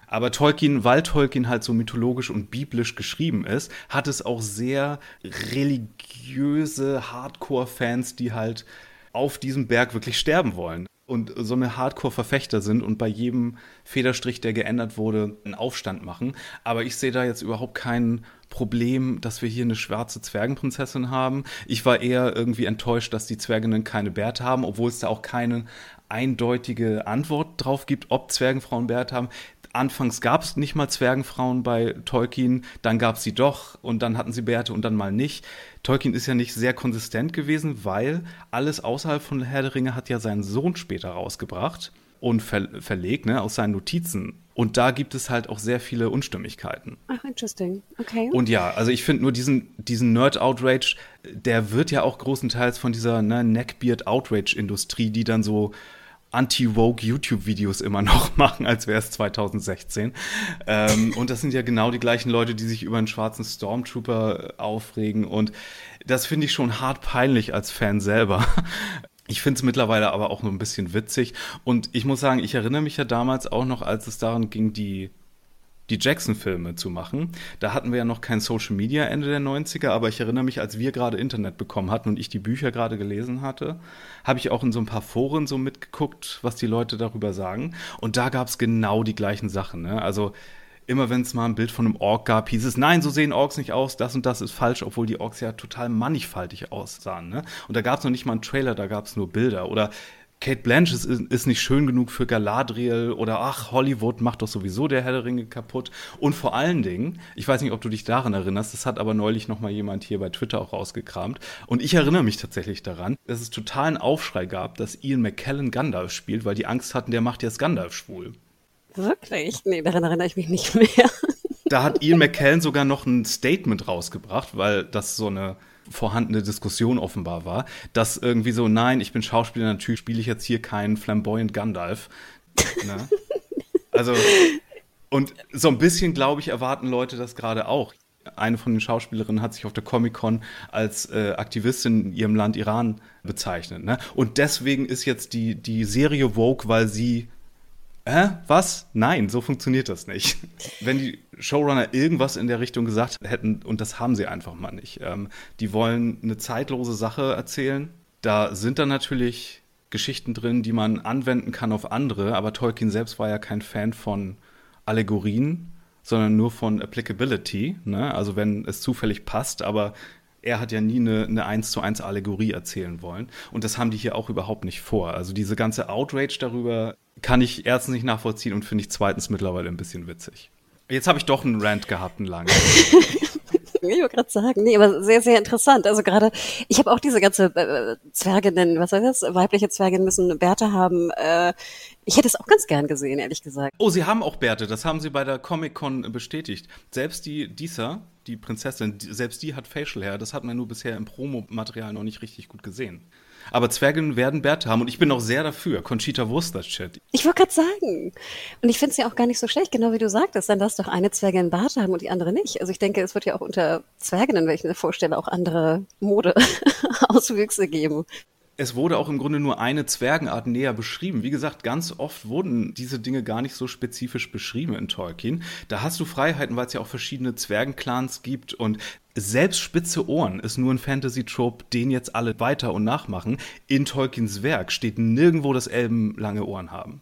Aber Tolkien, weil Tolkien halt so mythologisch und biblisch geschrieben ist, hat es auch sehr religiöse Hardcore-Fans, die halt auf diesem Berg wirklich sterben wollen und so eine Hardcore-Verfechter sind und bei jedem Federstrich, der geändert wurde, einen Aufstand machen. Aber ich sehe da jetzt überhaupt kein Problem, dass wir hier eine schwarze Zwergenprinzessin haben. Ich war eher irgendwie enttäuscht, dass die Zwerginnen keine Bärte haben, obwohl es da auch keine eindeutige Antwort drauf gibt, ob Zwergenfrauen Bärte haben anfangs gab es nicht mal Zwergenfrauen bei Tolkien, dann gab es sie doch und dann hatten sie Bärte und dann mal nicht. Tolkien ist ja nicht sehr konsistent gewesen, weil alles außerhalb von Herr der Ringe hat ja seinen Sohn später rausgebracht und ver verlegt, ne, aus seinen Notizen. Und da gibt es halt auch sehr viele Unstimmigkeiten. Ach, interesting. Okay. Und ja, also ich finde nur diesen, diesen Nerd-Outrage, der wird ja auch großenteils von dieser ne, Neckbeard-Outrage-Industrie, die dann so anti-woke YouTube-Videos immer noch machen, als wäre es 2016. Ähm, und das sind ja genau die gleichen Leute, die sich über einen schwarzen Stormtrooper aufregen. Und das finde ich schon hart peinlich als Fan selber. Ich finde es mittlerweile aber auch nur ein bisschen witzig. Und ich muss sagen, ich erinnere mich ja damals auch noch, als es daran ging, die die Jackson-Filme zu machen. Da hatten wir ja noch kein Social Media Ende der 90er, aber ich erinnere mich, als wir gerade Internet bekommen hatten und ich die Bücher gerade gelesen hatte, habe ich auch in so ein paar Foren so mitgeguckt, was die Leute darüber sagen. Und da gab es genau die gleichen Sachen. Ne? Also immer wenn es mal ein Bild von einem Ork gab, hieß es, nein, so sehen Orks nicht aus, das und das ist falsch, obwohl die Orks ja total mannigfaltig aussahen. Ne? Und da gab es noch nicht mal einen Trailer, da gab es nur Bilder. Oder Kate Blanchett ist, ist, nicht schön genug für Galadriel oder ach, Hollywood macht doch sowieso der Herr der Ringe kaputt. Und vor allen Dingen, ich weiß nicht, ob du dich daran erinnerst, das hat aber neulich noch mal jemand hier bei Twitter auch rausgekramt. Und ich erinnere mich tatsächlich daran, dass es totalen Aufschrei gab, dass Ian McKellen Gandalf spielt, weil die Angst hatten, der macht jetzt Gandalf schwul. Wirklich? Nee, daran erinnere ich mich nicht mehr. Da hat Ian McKellen sogar noch ein Statement rausgebracht, weil das so eine vorhandene Diskussion offenbar war, dass irgendwie so, nein, ich bin Schauspieler, natürlich spiele ich jetzt hier keinen flamboyant Gandalf. Ne? Also, und so ein bisschen, glaube ich, erwarten Leute das gerade auch. Eine von den Schauspielerinnen hat sich auf der Comic-Con als äh, Aktivistin in ihrem Land Iran bezeichnet. Ne? Und deswegen ist jetzt die, die Serie Vogue, weil sie Hä? Was? Nein, so funktioniert das nicht. Wenn die Showrunner irgendwas in der Richtung gesagt hätten, und das haben sie einfach mal nicht, ähm, die wollen eine zeitlose Sache erzählen. Da sind dann natürlich Geschichten drin, die man anwenden kann auf andere, aber Tolkien selbst war ja kein Fan von Allegorien, sondern nur von Applicability, ne? also wenn es zufällig passt, aber er hat ja nie eine, eine 1 zu 1 Allegorie erzählen wollen. Und das haben die hier auch überhaupt nicht vor. Also diese ganze Outrage darüber kann ich erstens nicht nachvollziehen und finde ich zweitens mittlerweile ein bisschen witzig. Jetzt habe ich doch einen Rant gehabt, einen langen. Ich wollte gerade sagen, nee, aber sehr, sehr interessant. Also gerade, ich habe auch diese ganze äh, Zwerginnen, was heißt das? Weibliche Zwerginnen müssen Bärte haben. Äh, ich hätte es auch ganz gern gesehen, ehrlich gesagt. Oh, sie haben auch Bärte, das haben sie bei der Comic-Con bestätigt. Selbst die Disa, die Prinzessin, selbst die hat Facial Hair, das hat man nur bisher im Promomaterial noch nicht richtig gut gesehen. Aber Zwerginnen werden Bärte haben und ich bin auch sehr dafür. Conchita Wurst Chat. Ich wollte gerade sagen. Und ich finde es ja auch gar nicht so schlecht, genau wie du sagtest. Dann darf doch eine Zwergin Bart haben und die andere nicht. Also ich denke, es wird ja auch unter Zwerginnen, wenn ich mir vorstelle, auch andere Modeauswüchse geben. Es wurde auch im Grunde nur eine Zwergenart näher beschrieben. Wie gesagt, ganz oft wurden diese Dinge gar nicht so spezifisch beschrieben in Tolkien. Da hast du Freiheiten, weil es ja auch verschiedene Zwergenclans gibt und selbst spitze Ohren ist nur ein Fantasy-Trope, den jetzt alle weiter und nachmachen. In Tolkiens Werk steht nirgendwo, dass Elben lange Ohren haben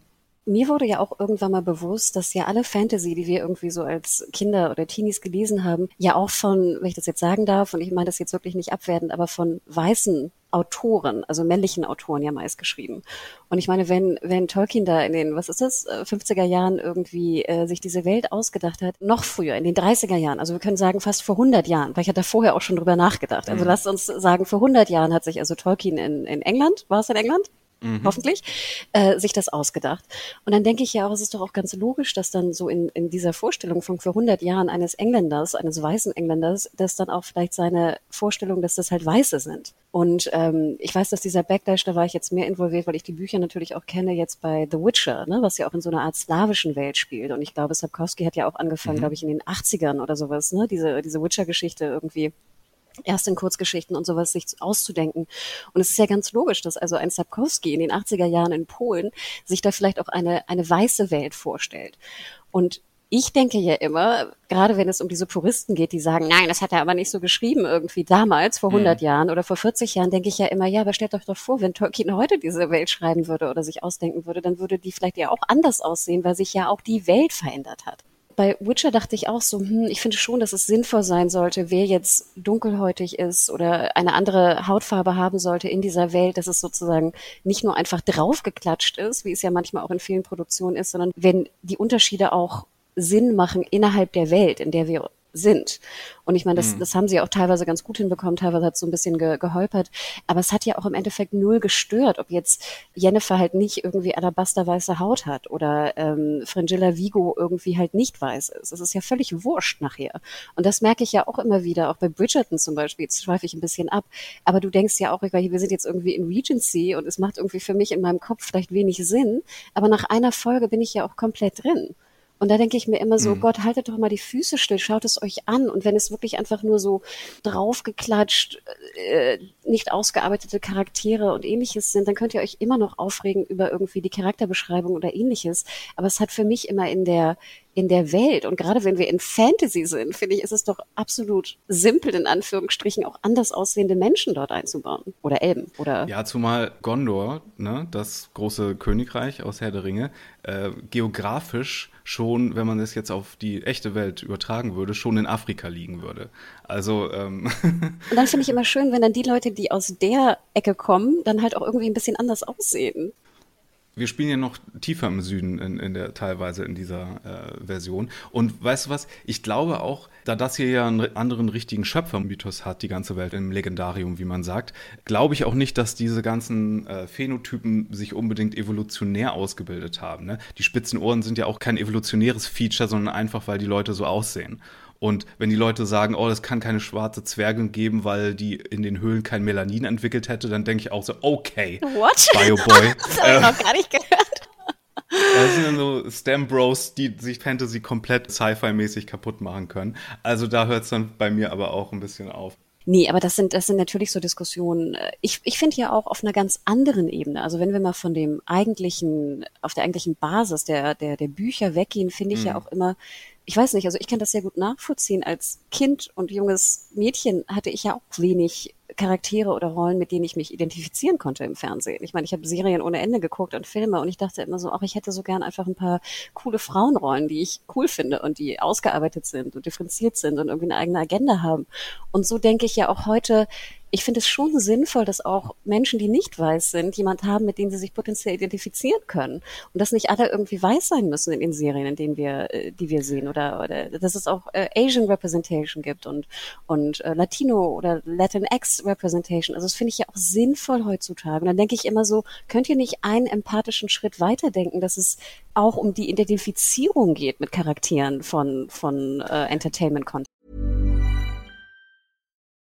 mir wurde ja auch irgendwann mal bewusst, dass ja alle Fantasy, die wir irgendwie so als Kinder oder Teenies gelesen haben, ja auch von, wenn ich das jetzt sagen darf, und ich meine das jetzt wirklich nicht abwertend, aber von weißen Autoren, also männlichen Autoren ja meist geschrieben. Und ich meine, wenn, wenn Tolkien da in den, was ist das, 50er äh, Jahren irgendwie äh, sich diese Welt ausgedacht hat, noch früher, in den 30er Jahren, also wir können sagen fast vor 100 Jahren, weil ich hatte da vorher auch schon drüber nachgedacht. Also mhm. lasst uns sagen, vor 100 Jahren hat sich also Tolkien in, in England, war es in England? Mhm. hoffentlich, äh, sich das ausgedacht. Und dann denke ich ja auch, es ist doch auch ganz logisch, dass dann so in, in dieser Vorstellung von vor 100 Jahren eines Engländers, eines weißen Engländers, dass dann auch vielleicht seine Vorstellung, dass das halt Weiße sind. Und ähm, ich weiß, dass dieser Backlash, da war ich jetzt mehr involviert, weil ich die Bücher natürlich auch kenne, jetzt bei The Witcher, ne, was ja auch in so einer Art slawischen Welt spielt. Und ich glaube, Sapkowski hat ja auch angefangen, mhm. glaube ich, in den 80ern oder sowas, ne, diese, diese Witcher-Geschichte irgendwie erst in Kurzgeschichten und sowas sich auszudenken. Und es ist ja ganz logisch, dass also ein Sapkowski in den 80er Jahren in Polen sich da vielleicht auch eine, eine weiße Welt vorstellt. Und ich denke ja immer, gerade wenn es um diese Puristen geht, die sagen, nein, das hat er aber nicht so geschrieben irgendwie damals, vor 100 mhm. Jahren oder vor 40 Jahren, denke ich ja immer, ja, aber stellt euch doch vor, wenn Tolkien heute diese Welt schreiben würde oder sich ausdenken würde, dann würde die vielleicht ja auch anders aussehen, weil sich ja auch die Welt verändert hat bei Witcher dachte ich auch so, hm, ich finde schon, dass es sinnvoll sein sollte, wer jetzt dunkelhäutig ist oder eine andere Hautfarbe haben sollte in dieser Welt, dass es sozusagen nicht nur einfach draufgeklatscht ist, wie es ja manchmal auch in vielen Produktionen ist, sondern wenn die Unterschiede auch Sinn machen innerhalb der Welt, in der wir sind. Und ich meine, das, mhm. das haben sie auch teilweise ganz gut hinbekommen, teilweise hat es so ein bisschen ge, geholpert. Aber es hat ja auch im Endeffekt null gestört, ob jetzt Jennifer halt nicht irgendwie alabasterweiße Haut hat oder ähm, Frangilla Vigo irgendwie halt nicht weiß ist. Das ist ja völlig wurscht nachher. Und das merke ich ja auch immer wieder, auch bei Bridgerton zum Beispiel. Jetzt schweife ich ein bisschen ab. Aber du denkst ja auch, wir sind jetzt irgendwie in Regency und es macht irgendwie für mich in meinem Kopf vielleicht wenig Sinn. Aber nach einer Folge bin ich ja auch komplett drin. Und da denke ich mir immer so, mhm. Gott, haltet doch mal die Füße still, schaut es euch an. Und wenn es wirklich einfach nur so draufgeklatscht, äh, nicht ausgearbeitete Charaktere und ähnliches sind, dann könnt ihr euch immer noch aufregen über irgendwie die Charakterbeschreibung oder ähnliches. Aber es hat für mich immer in der in der Welt und gerade wenn wir in Fantasy sind, finde ich, ist es doch absolut simpel, in Anführungsstrichen, auch anders aussehende Menschen dort einzubauen. Oder Elben. Oder ja, zumal Gondor, ne, das große Königreich aus Herr der Ringe, äh, geografisch schon, wenn man es jetzt auf die echte Welt übertragen würde, schon in Afrika liegen würde. Also ähm und dann finde ich immer schön, wenn dann die Leute, die aus der Ecke kommen, dann halt auch irgendwie ein bisschen anders aussehen wir spielen ja noch tiefer im Süden in, in der teilweise in dieser äh, Version. Und weißt du was? Ich glaube auch, da das hier ja einen anderen richtigen Schöpfermythos hat, die ganze Welt im Legendarium, wie man sagt, glaube ich auch nicht, dass diese ganzen äh, Phänotypen sich unbedingt evolutionär ausgebildet haben. Ne? Die spitzen Ohren sind ja auch kein evolutionäres Feature, sondern einfach, weil die Leute so aussehen. Und wenn die Leute sagen, oh, das kann keine schwarze Zwerge geben, weil die in den Höhlen kein Melanin entwickelt hätte, dann denke ich auch so, okay, What? Bioboy. das habe ich noch gar nicht gehört. Das sind dann so Stem-Bros, die sich Fantasy komplett Sci-Fi-mäßig kaputt machen können. Also da hört es dann bei mir aber auch ein bisschen auf. Nee, aber das sind, das sind natürlich so Diskussionen. Ich, ich finde ja auch auf einer ganz anderen Ebene. Also wenn wir mal von dem eigentlichen, auf der eigentlichen Basis der, der, der Bücher weggehen, finde ich mhm. ja auch immer, ich weiß nicht, also ich kann das sehr gut nachvollziehen. Als Kind und junges Mädchen hatte ich ja auch wenig Charaktere oder Rollen, mit denen ich mich identifizieren konnte im Fernsehen. Ich meine, ich habe Serien ohne Ende geguckt und Filme und ich dachte immer so, auch ich hätte so gern einfach ein paar coole Frauenrollen, die ich cool finde und die ausgearbeitet sind und differenziert sind und irgendwie eine eigene Agenda haben. Und so denke ich ja auch heute, ich finde es schon sinnvoll, dass auch Menschen, die nicht weiß sind, jemand haben, mit dem sie sich potenziell identifizieren können. Und dass nicht alle irgendwie weiß sein müssen in den Serien, in denen wir, äh, die wir sehen. Oder, oder dass es auch äh, Asian Representation gibt und, und äh, Latino oder Latinx Representation. Also das finde ich ja auch sinnvoll heutzutage. Und dann denke ich immer so, könnt ihr nicht einen empathischen Schritt weiterdenken, dass es auch um die Identifizierung geht mit Charakteren von, von äh, Entertainment-Content?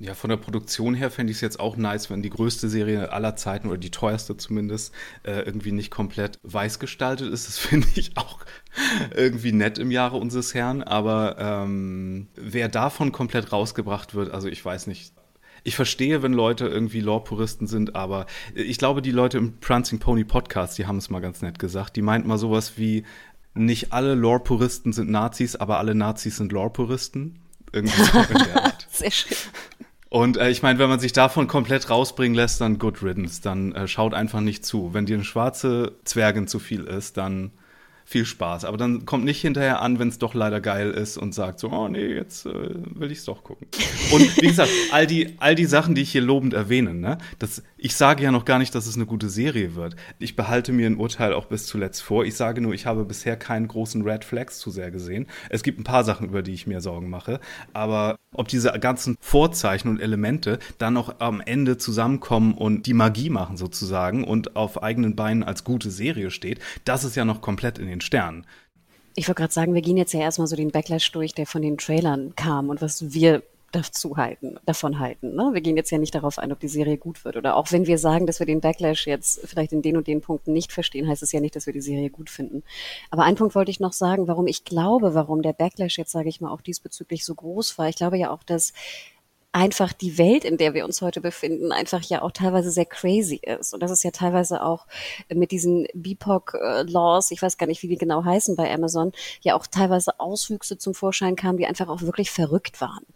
Ja, von der Produktion her fände ich es jetzt auch nice, wenn die größte Serie aller Zeiten oder die teuerste zumindest äh, irgendwie nicht komplett weiß gestaltet ist. Das finde ich auch irgendwie nett im Jahre unseres Herrn. Aber ähm, wer davon komplett rausgebracht wird, also ich weiß nicht. Ich verstehe, wenn Leute irgendwie Lore-Puristen sind, aber ich glaube, die Leute im Prancing Pony Podcast, die haben es mal ganz nett gesagt. Die meinten mal sowas wie, nicht alle Lore-Puristen sind Nazis, aber alle Nazis sind Lore-Puristen. Irgendwie so in der Art. Sehr schön. Und äh, ich meine, wenn man sich davon komplett rausbringen lässt, dann good riddance. Dann äh, schaut einfach nicht zu. Wenn dir eine schwarze Zwergin zu viel ist, dann viel Spaß. Aber dann kommt nicht hinterher an, wenn es doch leider geil ist und sagt so, oh nee, jetzt äh, will ich es doch gucken. Und wie gesagt, all die, all die Sachen, die ich hier lobend erwähne, ne, das, ich sage ja noch gar nicht, dass es eine gute Serie wird. Ich behalte mir ein Urteil auch bis zuletzt vor. Ich sage nur, ich habe bisher keinen großen Red Flags zu sehr gesehen. Es gibt ein paar Sachen, über die ich mir Sorgen mache. Aber ob diese ganzen Vorzeichen und Elemente dann noch am Ende zusammenkommen und die Magie machen sozusagen und auf eigenen Beinen als gute Serie steht, das ist ja noch komplett in den Sternen. Ich wollte gerade sagen, wir gehen jetzt ja erstmal so den Backlash durch, der von den Trailern kam und was wir dazu halten, davon halten. Ne? Wir gehen jetzt ja nicht darauf ein, ob die Serie gut wird. Oder auch wenn wir sagen, dass wir den Backlash jetzt vielleicht in den und den Punkten nicht verstehen, heißt es ja nicht, dass wir die Serie gut finden. Aber einen Punkt wollte ich noch sagen, warum ich glaube, warum der Backlash jetzt, sage ich mal, auch diesbezüglich so groß war. Ich glaube ja auch, dass einfach die Welt, in der wir uns heute befinden, einfach ja auch teilweise sehr crazy ist. Und das ist ja teilweise auch mit diesen BIPOC-Laws, ich weiß gar nicht, wie die genau heißen bei Amazon, ja auch teilweise Auswüchse zum Vorschein kamen, die einfach auch wirklich verrückt waren.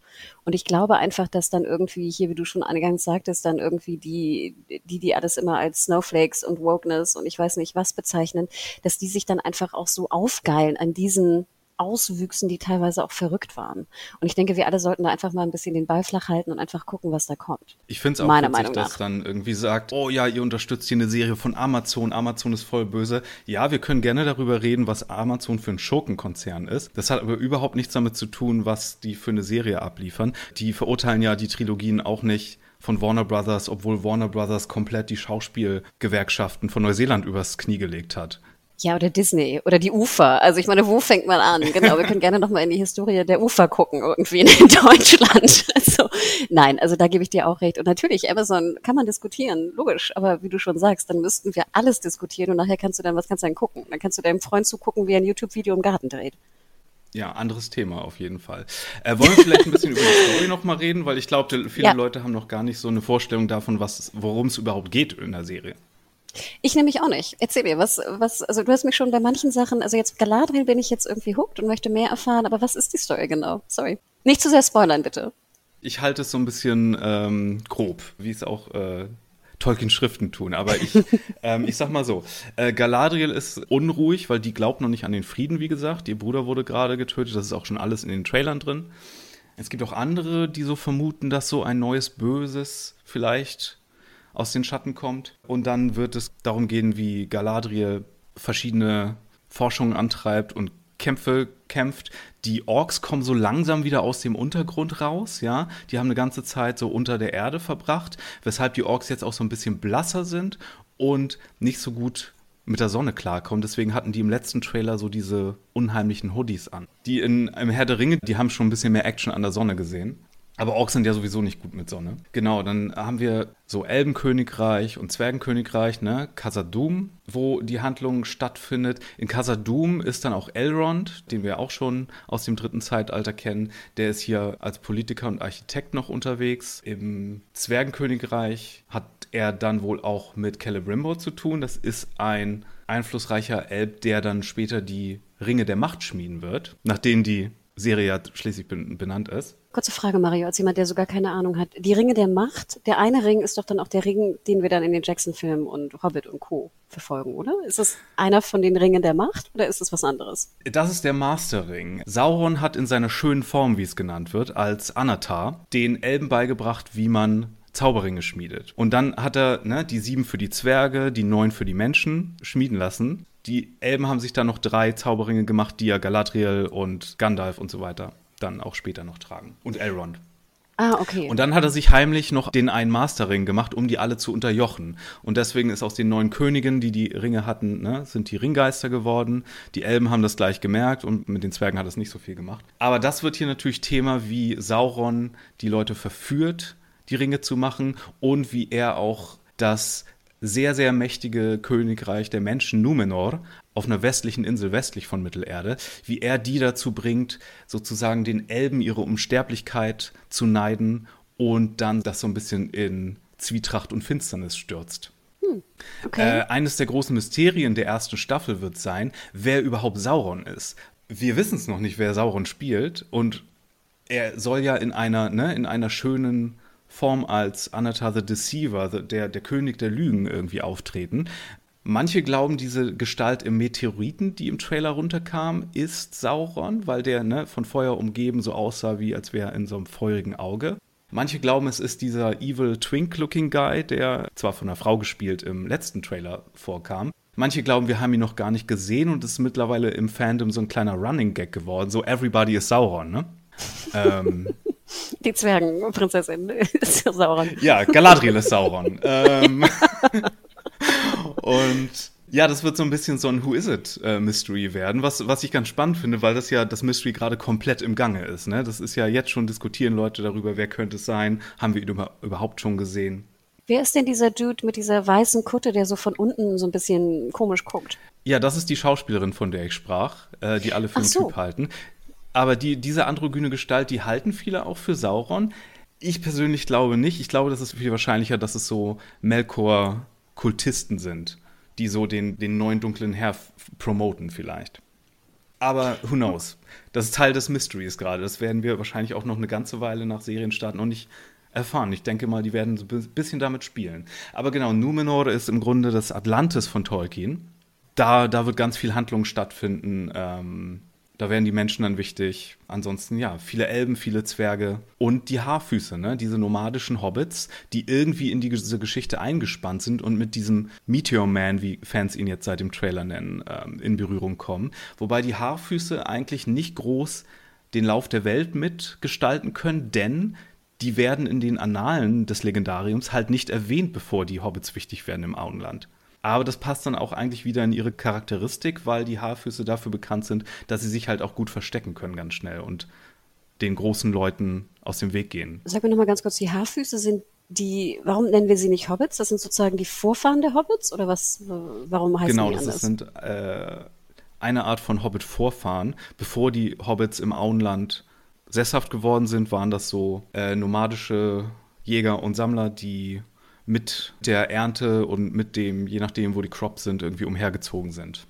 Und ich glaube einfach, dass dann irgendwie hier, wie du schon eingangs sagtest, dann irgendwie die, die, die alles immer als Snowflakes und Wokeness und ich weiß nicht was bezeichnen, dass die sich dann einfach auch so aufgeilen an diesen Auswüchsen, die teilweise auch verrückt waren. Und ich denke, wir alle sollten da einfach mal ein bisschen den Ball flach halten und einfach gucken, was da kommt. Ich finde es auch Meiner witzig, dass dann irgendwie sagt, oh ja, ihr unterstützt hier eine Serie von Amazon, Amazon ist voll böse. Ja, wir können gerne darüber reden, was Amazon für ein Schurkenkonzern ist. Das hat aber überhaupt nichts damit zu tun, was die für eine Serie abliefern. Die verurteilen ja die Trilogien auch nicht von Warner Brothers, obwohl Warner Brothers komplett die Schauspielgewerkschaften von Neuseeland übers Knie gelegt hat. Ja, oder Disney oder die Ufer. Also ich meine, wo fängt man an? Genau, wir können gerne nochmal in die Historie der Ufer gucken, irgendwie in Deutschland. Also nein, also da gebe ich dir auch recht. Und natürlich, Amazon kann man diskutieren, logisch. Aber wie du schon sagst, dann müssten wir alles diskutieren und nachher kannst du dann, was kannst du dann gucken? Dann kannst du deinem Freund zugucken, wie er ein YouTube-Video im Garten dreht. Ja, anderes Thema auf jeden Fall. Äh, wollen wir vielleicht ein bisschen über die Story noch mal reden, weil ich glaube, viele Ja. Leute haben noch gar nicht so eine Vorstellung davon, was, worum es überhaupt geht in der Serie. Ich nämlich auch nicht. Erzähl mir, was, was, also du hast mich schon bei manchen Sachen, also jetzt Galadriel bin ich jetzt irgendwie hooked und möchte mehr erfahren, aber was ist die Story genau? Sorry. Nicht zu sehr spoilern, bitte. Ich halte es so ein bisschen ähm, grob, wie es auch äh, Tolkien-Schriften tun. Aber ich, ähm, ich sag mal so, äh, Galadriel ist unruhig, weil die glaubt noch nicht an den Frieden, wie gesagt. Ihr Bruder wurde gerade getötet, das ist auch schon alles in den Trailern drin. Es gibt auch andere, die so vermuten, dass so ein neues Böses vielleicht aus den Schatten kommt. Und dann wird es darum gehen, wie Galadriel verschiedene Forschungen antreibt und Kämpfe kämpft. Die Orks kommen so langsam wieder aus dem Untergrund raus, ja. Die haben eine ganze Zeit so unter der Erde verbracht, weshalb die Orks jetzt auch so ein bisschen blasser sind und nicht so gut mit der Sonne klarkommen. Deswegen hatten die im letzten Trailer so diese unheimlichen Hoodies an. Die in, im Herr der Ringe, die haben schon ein bisschen mehr Action an der Sonne gesehen. Aber Orks sind ja sowieso nicht gut mit Sonne. Genau, dann haben wir so Elbenkönigreich und Zwergenkönigreich, ne? Khazad-dûm, wo die Handlung stattfindet. In Khazad-dûm ist dann auch Elrond, den wir auch schon aus dem dritten Zeitalter kennen. Der ist hier als Politiker und Architekt noch unterwegs. Im Zwergenkönigreich hat er dann wohl auch mit Celebrimbor zu tun. Das ist ein einflussreicher Elb, der dann später die Ringe der Macht schmieden wird, nach denen die Serie ja schließlich benannt ist. Kurze Frage, Mario, als jemand, der sogar keine Ahnung hat. Die Ringe der Macht, der eine Ring ist doch dann auch der Ring, den wir dann in den Jackson-Filmen und Hobbit und Co. verfolgen, oder? Ist das einer von den Ringen der Macht oder ist das was anderes? Das ist der Master-Ring. Sauron hat in seiner schönen Form, wie es genannt wird, als Anatar, den Elben beigebracht, wie man Zauberringe schmiedet. Und dann hat er ne, die sieben für die Zwerge, die neun für die Menschen schmieden lassen. Die Elben haben sich dann noch drei Zauberringe gemacht, die ja Galadriel und Gandalf und so weiter dann auch später noch tragen. Und Elrond. Ah, okay. Und dann hat er sich heimlich noch den einen Masterring gemacht, um die alle zu unterjochen. Und deswegen ist aus den neun Königen, die die Ringe hatten, ne, sind die Ringgeister geworden. Die Elben haben das gleich gemerkt und mit den Zwergen hat es nicht so viel gemacht. Aber das wird hier natürlich Thema, wie Sauron die Leute verführt, die Ringe zu machen und wie er auch das sehr, sehr mächtige Königreich der Menschen Numenor auf einer westlichen Insel westlich von Mittelerde, wie er die dazu bringt, sozusagen den Elben ihre Unsterblichkeit zu neiden und dann das so ein bisschen in Zwietracht und Finsternis stürzt. Hm, okay. äh, eines der großen Mysterien der ersten Staffel wird sein, wer überhaupt Sauron ist. Wir wissen es noch nicht, wer Sauron spielt und er soll ja in einer, ne, in einer schönen Form als Anatar the Deceiver, der, der König der Lügen irgendwie auftreten. Manche glauben, diese Gestalt im Meteoriten, die im Trailer runterkam, ist Sauron, weil der ne, von Feuer umgeben so aussah, wie als wäre er in so einem feurigen Auge. Manche glauben, es ist dieser evil twink-looking Guy, der zwar von einer Frau gespielt im letzten Trailer vorkam. Manche glauben, wir haben ihn noch gar nicht gesehen und es ist mittlerweile im Fandom so ein kleiner Running Gag geworden, so Everybody is Sauron, ne? Ähm, die Zwergenprinzessin ist ja Sauron. Ja, Galadriel ist Sauron. ähm, und ja, das wird so ein bisschen so ein Who is it äh, Mystery werden, was, was ich ganz spannend finde, weil das ja das Mystery gerade komplett im Gange ist. Ne? Das ist ja jetzt schon diskutieren Leute darüber, wer könnte es sein, haben wir ihn über, überhaupt schon gesehen. Wer ist denn dieser Dude mit dieser weißen Kutte, der so von unten so ein bisschen komisch guckt? Ja, das ist die Schauspielerin, von der ich sprach, äh, die alle für einen so. Typ halten. Aber die, diese androgyne Gestalt, die halten viele auch für Sauron. Ich persönlich glaube nicht. Ich glaube, das ist viel wahrscheinlicher, dass es so Melkor-Kultisten sind, die so den, den neuen dunklen Herr promoten vielleicht. Aber who knows? Das ist Teil des Mysteries gerade. Das werden wir wahrscheinlich auch noch eine ganze Weile nach Serienstart noch nicht erfahren. Ich denke mal, die werden so ein bisschen damit spielen. Aber genau, Numenor ist im Grunde das Atlantis von Tolkien. Da, da wird ganz viel Handlung stattfinden. Ähm, da werden die Menschen dann wichtig. Ansonsten, ja, viele Elben, viele Zwerge und die Haarfüße, ne? diese nomadischen Hobbits, die irgendwie in diese Geschichte eingespannt sind und mit diesem Meteor Man, wie Fans ihn jetzt seit dem Trailer nennen, ähm, in Berührung kommen. Wobei die Haarfüße eigentlich nicht groß den Lauf der Welt mitgestalten können, denn die werden in den Annalen des Legendariums halt nicht erwähnt, bevor die Hobbits wichtig werden im Auenland. Aber das passt dann auch eigentlich wieder in ihre Charakteristik, weil die Haarfüße dafür bekannt sind, dass sie sich halt auch gut verstecken können ganz schnell und den großen Leuten aus dem Weg gehen. Sag mir nochmal ganz kurz, die Haarfüße sind die, warum nennen wir sie nicht Hobbits? Das sind sozusagen die Vorfahren der Hobbits oder was, warum heißen genau, die anders? Genau, das sind äh, eine Art von Hobbit-Vorfahren. Bevor die Hobbits im Auenland sesshaft geworden sind, waren das so äh, nomadische Jäger und Sammler, die mit der Ernte und mit dem, je nachdem, wo die Crops sind, irgendwie umhergezogen sind.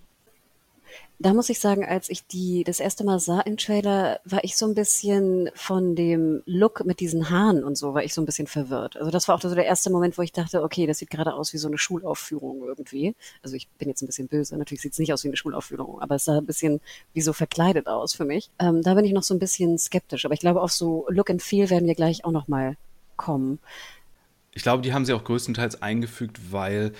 Da muss ich sagen, als ich die das erste Mal sah im Trailer, war ich so ein bisschen von dem Look mit diesen Haaren und so, war ich so ein bisschen verwirrt. Also das war auch so der erste Moment, wo ich dachte, okay, das sieht gerade aus wie so eine Schulaufführung irgendwie. Also ich bin jetzt ein bisschen böse, natürlich sieht es nicht aus wie eine Schulaufführung, aber es sah ein bisschen wie so verkleidet aus für mich. Ähm, da bin ich noch so ein bisschen skeptisch, aber ich glaube, auf so Look and Feel werden wir gleich auch noch mal kommen. Ich glaube, die haben sie auch größtenteils eingefügt, weil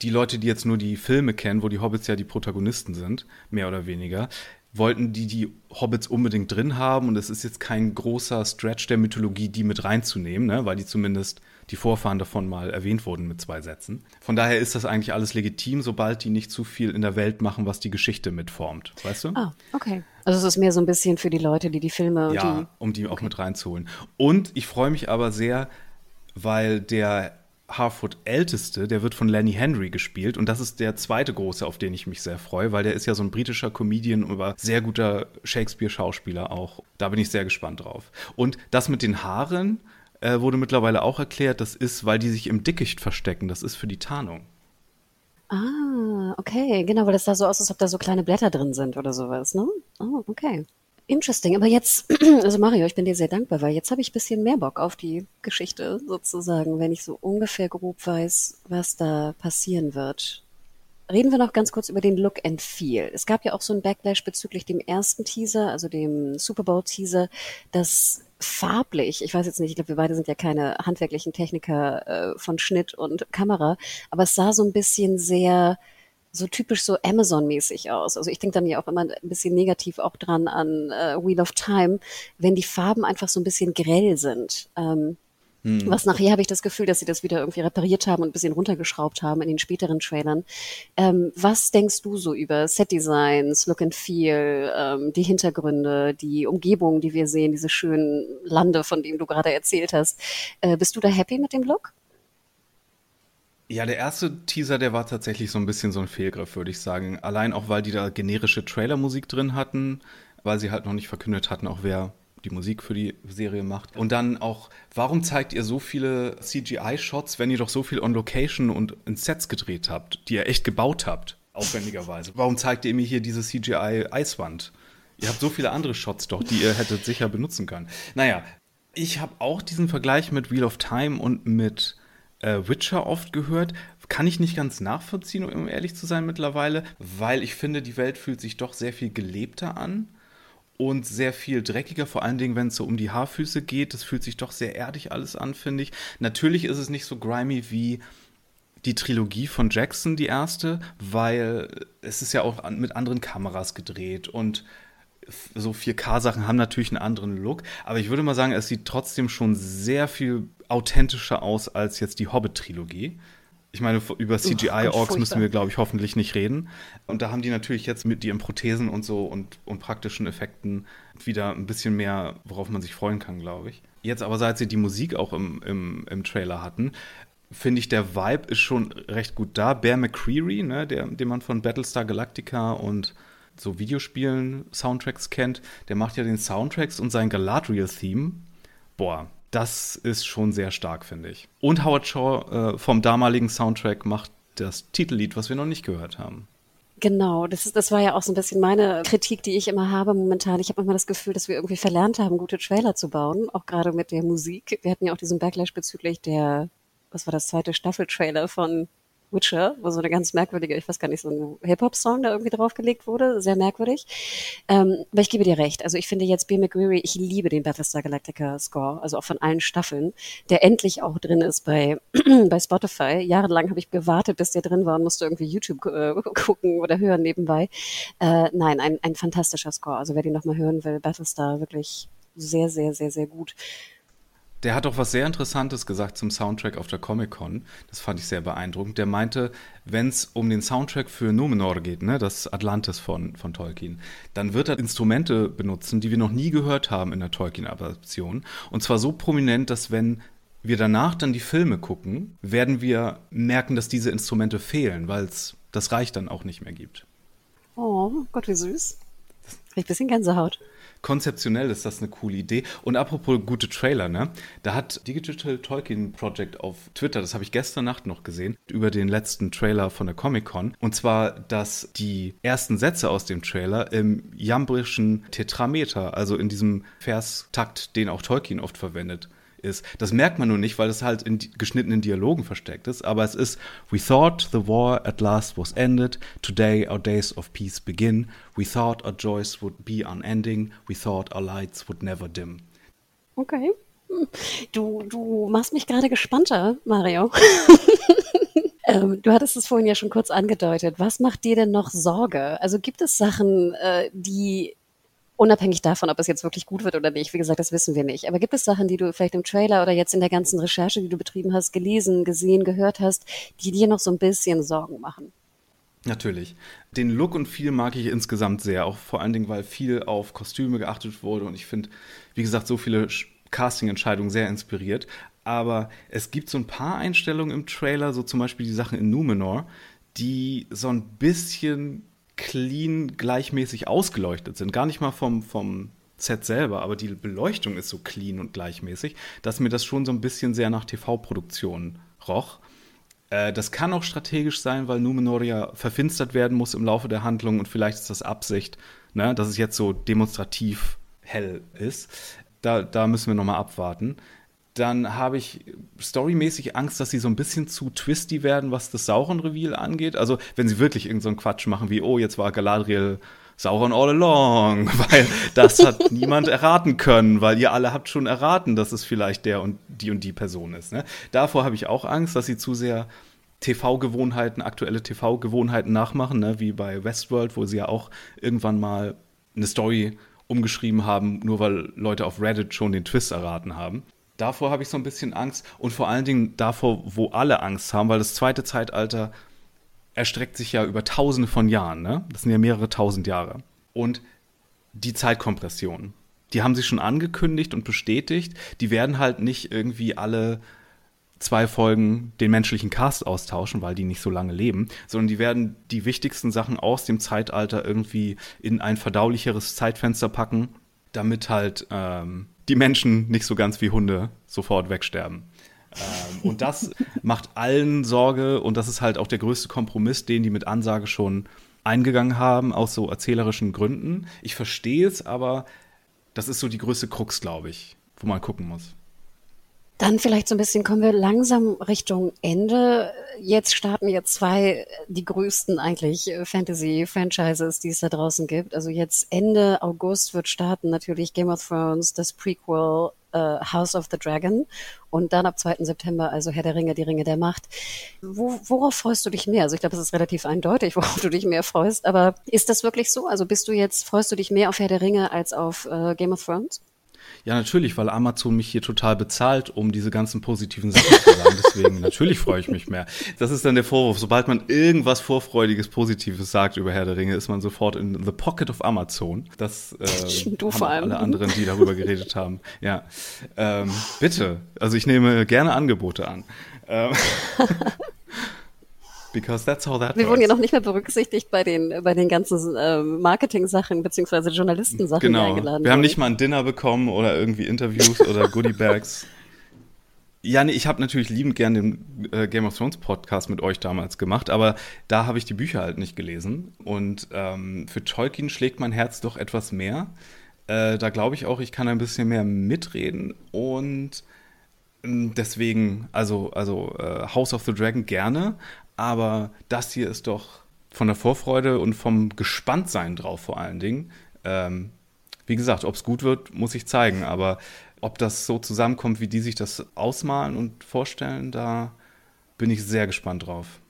die Leute, die jetzt nur die Filme kennen, wo die Hobbits ja die Protagonisten sind, mehr oder weniger, wollten die die Hobbits unbedingt drin haben und es ist jetzt kein großer Stretch der Mythologie, die mit reinzunehmen, ne? weil die zumindest die Vorfahren davon mal erwähnt wurden mit zwei Sätzen. Von daher ist das eigentlich alles legitim, sobald die nicht zu viel in der Welt machen, was die Geschichte mitformt. Weißt du? Ah, okay. Also es ist mehr so ein bisschen für die Leute, die die Filme ja, die um die auch mit reinzuholen. Und ich freue mich aber sehr, weil der Harfoot älteste, der wird von Lenny Henry gespielt und das ist der zweite große, auf den ich mich sehr freue, weil der ist ja so ein britischer Comedian, aber sehr guter Shakespeare-Schauspieler auch. Da bin ich sehr gespannt drauf. Und das mit den Haaren äh, wurde mittlerweile auch erklärt, das ist, weil die sich im Dickicht verstecken. Das ist für die Tarnung. Ah, okay, genau, weil das da so aus, als ob da so kleine Blätter drin sind oder sowas, ne? Oh, okay. Interesting. Aber jetzt, also Mario, ich bin dir sehr dankbar, weil jetzt habe ich ein bisschen mehr Bock auf die Geschichte sozusagen, wenn ich so ungefähr grob weiß, was da passieren wird. Reden wir noch ganz kurz über den Look and Feel. Es gab ja auch so ein Backlash bezüglich dem ersten Teaser, also dem Super Bowl Teaser, das farblich, ich weiß jetzt nicht, ich glaube, wir beide sind ja keine handwerklichen Techniker äh, von Schnitt und Kamera, aber es sah so ein bisschen sehr so typisch so Amazon-mäßig aus. Also ich denke dann ja auch immer ein bisschen negativ auch dran an äh, Wheel of Time, wenn die Farben einfach so ein bisschen grell sind. Ähm, hm. Was nachher habe ich das Gefühl, dass sie das wieder irgendwie repariert haben und ein bisschen runtergeschraubt haben in den späteren Trailern. Ähm, was denkst du so über Set-Designs, Look and Feel, ähm, die Hintergründe, die Umgebung, die wir sehen, diese schönen Lande, von denen du gerade erzählt hast? Äh, bist du da happy mit dem Look? Ja, der erste Teaser, der war tatsächlich so ein bisschen so ein Fehlgriff, würde ich sagen. Allein auch, weil die da generische Trailermusik drin hatten, weil sie halt noch nicht verkündet hatten, auch wer die Musik für die Serie macht. Und dann auch, warum zeigt ihr so viele CGI-Shots, wenn ihr doch so viel on Location und in Sets gedreht habt, die ihr echt gebaut habt, aufwendigerweise? Warum zeigt ihr mir hier diese CGI-Eiswand? Ihr habt so viele andere Shots doch, die ihr hättet sicher benutzen können. Naja, ich habe auch diesen Vergleich mit Wheel of Time und mit äh, Witcher oft gehört. Kann ich nicht ganz nachvollziehen, um ehrlich zu sein mittlerweile, weil ich finde, die Welt fühlt sich doch sehr viel gelebter an und sehr viel dreckiger, vor allen Dingen, wenn es so um die Haarfüße geht. Das fühlt sich doch sehr erdig alles an, finde ich. Natürlich ist es nicht so grimy wie die Trilogie von Jackson, die erste, weil es ist ja auch mit anderen Kameras gedreht und so 4K-Sachen haben natürlich einen anderen Look, aber ich würde mal sagen, es sieht trotzdem schon sehr viel authentischer aus als jetzt die Hobbit-Trilogie. Ich meine, über CGI-Orks müssen wir, glaube ich, hoffentlich nicht reden. Und da haben die natürlich jetzt mit ihren Prothesen und so und, und praktischen Effekten wieder ein bisschen mehr, worauf man sich freuen kann, glaube ich. Jetzt aber, seit sie die Musik auch im, im, im Trailer hatten, finde ich, der Vibe ist schon recht gut da. Bear McCreary, ne, der, den man von Battlestar Galactica und so Videospielen Soundtracks kennt, der macht ja den Soundtracks und sein Galadriel-Theme. Boah, das ist schon sehr stark, finde ich. Und Howard Shaw äh, vom damaligen Soundtrack macht das Titellied, was wir noch nicht gehört haben. Genau, das, ist, das war ja auch so ein bisschen meine Kritik, die ich immer habe momentan. Ich habe immer das Gefühl, dass wir irgendwie verlernt haben, gute Trailer zu bauen, auch gerade mit der Musik. Wir hatten ja auch diesen Backlash bezüglich der, was war das zweite Staffeltrailer von Witcher, wo so eine ganz merkwürdige, ich weiß gar nicht, so ein Hip-Hop-Song da irgendwie draufgelegt wurde. Sehr merkwürdig. Ähm, aber ich gebe dir recht. Also ich finde jetzt B. McGreary, ich liebe den Battlestar Galactica Score, also auch von allen Staffeln, der endlich auch drin ist bei, bei Spotify. Jahrelang habe ich gewartet, bis der drin war und musste irgendwie YouTube äh, gucken oder hören nebenbei. Äh, nein, ein, ein fantastischer Score. Also wer den nochmal hören will, Battlestar wirklich sehr, sehr, sehr, sehr gut. Der hat auch was sehr Interessantes gesagt zum Soundtrack auf der Comic-Con. Das fand ich sehr beeindruckend. Der meinte, wenn es um den Soundtrack für Numenor geht, ne, das Atlantis von, von Tolkien, dann wird er Instrumente benutzen, die wir noch nie gehört haben in der Tolkien-Adaption. Und zwar so prominent, dass wenn wir danach dann die Filme gucken, werden wir merken, dass diese Instrumente fehlen, weil es das Reich dann auch nicht mehr gibt. Oh, Gott, wie süß. Ich ein bisschen Gänsehaut konzeptionell ist das eine coole Idee. Und apropos gute Trailer, ne? Da hat Digital Tolkien Project auf Twitter, das habe ich gestern Nacht noch gesehen, über den letzten Trailer von der Comic-Con. Und zwar, dass die ersten Sätze aus dem Trailer im jambrischen Tetrameter, also in diesem Verstakt, den auch Tolkien oft verwendet, ist. Das merkt man nur nicht, weil es halt in geschnittenen Dialogen versteckt ist, aber es ist We thought the war at last was ended, today our days of peace begin, we thought our joys would be unending, we thought our lights would never dim. Okay. Du, du machst mich gerade gespannter, Mario. ähm, du hattest es vorhin ja schon kurz angedeutet. Was macht dir denn noch Sorge? Also gibt es Sachen, äh, die Unabhängig davon, ob es jetzt wirklich gut wird oder nicht, wie gesagt, das wissen wir nicht. Aber gibt es Sachen, die du vielleicht im Trailer oder jetzt in der ganzen Recherche, die du betrieben hast, gelesen, gesehen, gehört hast, die dir noch so ein bisschen Sorgen machen? Natürlich. Den Look und viel mag ich insgesamt sehr, auch vor allen Dingen, weil viel auf Kostüme geachtet wurde und ich finde, wie gesagt, so viele Casting-Entscheidungen sehr inspiriert. Aber es gibt so ein paar Einstellungen im Trailer, so zum Beispiel die Sachen in Numenor, die so ein bisschen clean gleichmäßig ausgeleuchtet sind. Gar nicht mal vom, vom Set selber, aber die Beleuchtung ist so clean und gleichmäßig, dass mir das schon so ein bisschen sehr nach TV-Produktion roch. Äh, das kann auch strategisch sein, weil Numenor ja verfinstert werden muss im Laufe der Handlung und vielleicht ist das Absicht, ne, dass es jetzt so demonstrativ hell ist. Da, da müssen wir nochmal abwarten dann habe ich storymäßig Angst, dass sie so ein bisschen zu twisty werden, was das Sauron-Reveal angeht. Also, wenn sie wirklich irgendeinen so Quatsch machen wie, oh, jetzt war Galadriel Sauron all along, weil das hat niemand erraten können, weil ihr alle habt schon erraten, dass es vielleicht der und die und die Person ist. Ne? Davor habe ich auch Angst, dass sie zu sehr TV-Gewohnheiten, aktuelle TV-Gewohnheiten nachmachen, ne? wie bei Westworld, wo sie ja auch irgendwann mal eine Story umgeschrieben haben, nur weil Leute auf Reddit schon den Twist erraten haben. Davor habe ich so ein bisschen Angst und vor allen Dingen davor, wo alle Angst haben, weil das zweite Zeitalter erstreckt sich ja über tausende von Jahren, ne? Das sind ja mehrere tausend Jahre. Und die Zeitkompression, die haben sie schon angekündigt und bestätigt. Die werden halt nicht irgendwie alle zwei Folgen den menschlichen Cast austauschen, weil die nicht so lange leben, sondern die werden die wichtigsten Sachen aus dem Zeitalter irgendwie in ein verdaulicheres Zeitfenster packen, damit halt ähm, die Menschen nicht so ganz wie Hunde sofort wegsterben. Ähm, und das macht allen Sorge und das ist halt auch der größte Kompromiss, den die mit Ansage schon eingegangen haben, aus so erzählerischen Gründen. Ich verstehe es, aber das ist so die größte Krux, glaube ich, wo man gucken muss. Dann vielleicht so ein bisschen kommen wir langsam Richtung Ende. Jetzt starten ja zwei, die größten eigentlich äh, Fantasy-Franchises, die es da draußen gibt. Also jetzt Ende August wird starten natürlich Game of Thrones, das Prequel äh, House of the Dragon und dann ab 2. September also Herr der Ringe, die Ringe der Macht. Wo, worauf freust du dich mehr? Also ich glaube, es ist relativ eindeutig, worauf du dich mehr freust. Aber ist das wirklich so? Also bist du jetzt, freust du dich mehr auf Herr der Ringe als auf äh, Game of Thrones? Ja, natürlich, weil Amazon mich hier total bezahlt, um diese ganzen positiven Sachen zu sagen. Deswegen, natürlich freue ich mich mehr. Das ist dann der Vorwurf. Sobald man irgendwas Vorfreudiges, Positives sagt über Herr der Ringe, ist man sofort in the pocket of Amazon. Das äh, du haben vor allem. alle anderen, die darüber geredet haben. Ja, ähm, bitte. Also ich nehme gerne Angebote an. Ähm, because that's how that Wir wurden ja noch nicht mehr berücksichtigt bei den, bei den ganzen äh, Marketing-Sachen beziehungsweise Journalistensachen, genau. die eingeladen Wir haben nicht mal ein Dinner bekommen oder irgendwie Interviews oder Goodie-Bags. Ja, nee, ich habe natürlich liebend gern den äh, Game of Thrones Podcast mit euch damals gemacht, aber da habe ich die Bücher halt nicht gelesen. Und ähm, für Tolkien schlägt mein Herz doch etwas mehr. Äh, da glaube ich auch, ich kann ein bisschen mehr mitreden und ähm, deswegen, also, also äh, House of the Dragon gerne, aber das hier ist doch von der Vorfreude und vom Gespanntsein drauf vor allen Dingen. Ähm, wie gesagt, ob es gut wird, muss ich zeigen. Aber ob das so zusammenkommt, wie die sich das ausmalen und vorstellen, da bin ich sehr gespannt drauf.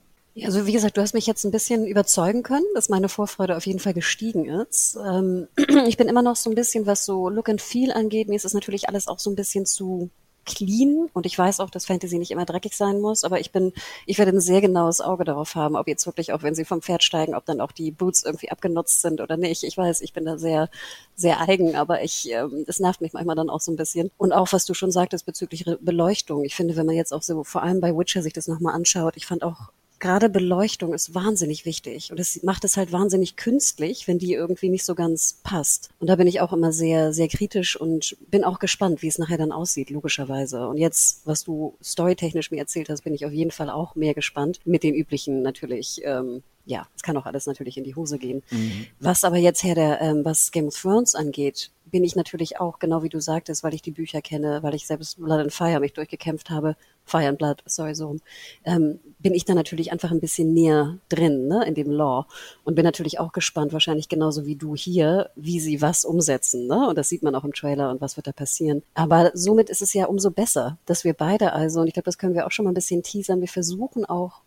Also wie gesagt, du hast mich jetzt ein bisschen überzeugen können, dass meine Vorfreude auf jeden Fall gestiegen ist. Ähm, ich bin immer noch so ein bisschen, was so Look and Feel angeht. Mir ist es natürlich alles auch so ein bisschen zu clean und ich weiß auch, dass Fantasy nicht immer dreckig sein muss, aber ich bin, ich werde ein sehr genaues Auge darauf haben, ob jetzt wirklich auch, wenn sie vom Pferd steigen, ob dann auch die Boots irgendwie abgenutzt sind oder nicht. Ich weiß, ich bin da sehr, sehr eigen, aber ich, ähm, das nervt mich manchmal dann auch so ein bisschen. Und auch, was du schon sagtest bezüglich Beleuchtung. Ich finde, wenn man jetzt auch so, vor allem bei Witcher sich das nochmal anschaut, ich fand auch gerade Beleuchtung ist wahnsinnig wichtig und es macht es halt wahnsinnig künstlich, wenn die irgendwie nicht so ganz passt. Und da bin ich auch immer sehr, sehr kritisch und bin auch gespannt, wie es nachher dann aussieht, logischerweise. Und jetzt, was du storytechnisch mir erzählt hast, bin ich auf jeden Fall auch mehr gespannt mit den üblichen natürlich. Ähm, ja, es kann auch alles natürlich in die Hose gehen. Mhm. Was aber jetzt her der, ähm, was Game of Thrones angeht, bin ich natürlich auch, genau wie du sagtest, weil ich die Bücher kenne, weil ich selbst Blood and Fire mich durchgekämpft habe, Fire and Blood, sorry, so, ähm, bin ich da natürlich einfach ein bisschen näher drin, ne, in dem Law. Und bin natürlich auch gespannt, wahrscheinlich genauso wie du hier, wie sie was umsetzen, ne? Und das sieht man auch im Trailer und was wird da passieren. Aber somit ist es ja umso besser, dass wir beide also, und ich glaube, das können wir auch schon mal ein bisschen teasern, wir versuchen auch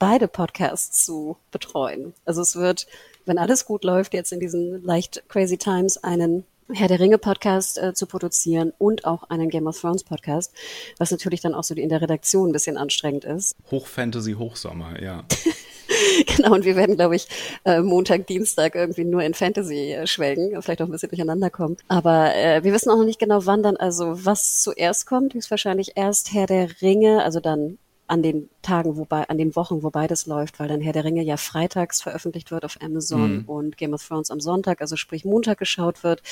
beide Podcasts zu betreuen. Also es wird, wenn alles gut läuft, jetzt in diesen leicht crazy times einen Herr der Ringe Podcast äh, zu produzieren und auch einen Game of Thrones Podcast, was natürlich dann auch so in der Redaktion ein bisschen anstrengend ist. Hochfantasy, Hochsommer, ja. genau, und wir werden, glaube ich, äh, Montag, Dienstag irgendwie nur in Fantasy äh, schwelgen, vielleicht auch ein bisschen durcheinander kommen. Aber äh, wir wissen auch noch nicht genau, wann dann, also was zuerst kommt, höchstwahrscheinlich erst Herr der Ringe, also dann an den Tagen, wobei, an den Wochen, wo beides läuft, weil dann Herr der Ringe ja freitags veröffentlicht wird auf Amazon mhm. und Game of Thrones am Sonntag, also sprich Montag geschaut wird,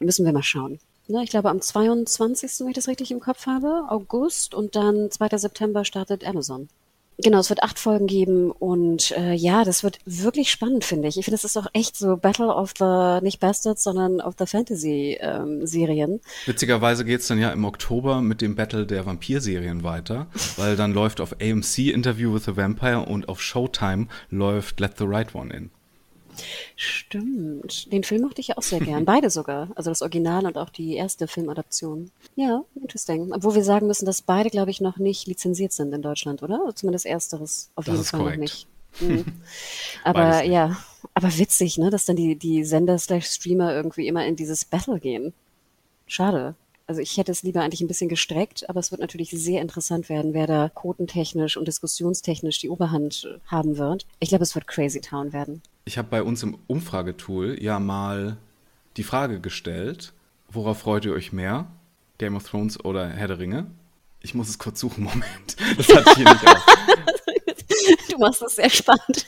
müssen wir mal schauen. Ne, ich glaube am 22., wenn ich das richtig im Kopf habe, August und dann 2. September startet Amazon. Genau, es wird acht Folgen geben und äh, ja, das wird wirklich spannend, finde ich. Ich finde, es ist auch echt so Battle of the, nicht Bastards, sondern of the Fantasy-Serien. Ähm, Witzigerweise geht's dann ja im Oktober mit dem Battle der Vampir-Serien weiter, weil dann läuft auf AMC Interview with the Vampire und auf Showtime läuft Let the Right One in. Stimmt. Den Film mochte ich ja auch sehr gern. Beide sogar. Also das Original und auch die erste Filmadaption. Ja, interesting. Obwohl wir sagen müssen, dass beide, glaube ich, noch nicht lizenziert sind in Deutschland, oder? Zumindest ersteres auf das jeden Fall korrekt. noch nicht. Mhm. Aber nicht. ja, aber witzig, ne, dass dann die, die Sender slash Streamer irgendwie immer in dieses Battle gehen. Schade. Also ich hätte es lieber eigentlich ein bisschen gestreckt, aber es wird natürlich sehr interessant werden, wer da quotentechnisch und diskussionstechnisch die Oberhand haben wird. Ich glaube, es wird Crazy Town werden. Ich habe bei uns im Umfragetool ja mal die Frage gestellt, worauf freut ihr euch mehr? Game of Thrones oder Herr der Ringe? Ich muss es kurz suchen, Moment. Das hatte ich hier nicht auf. Du machst es sehr spannend.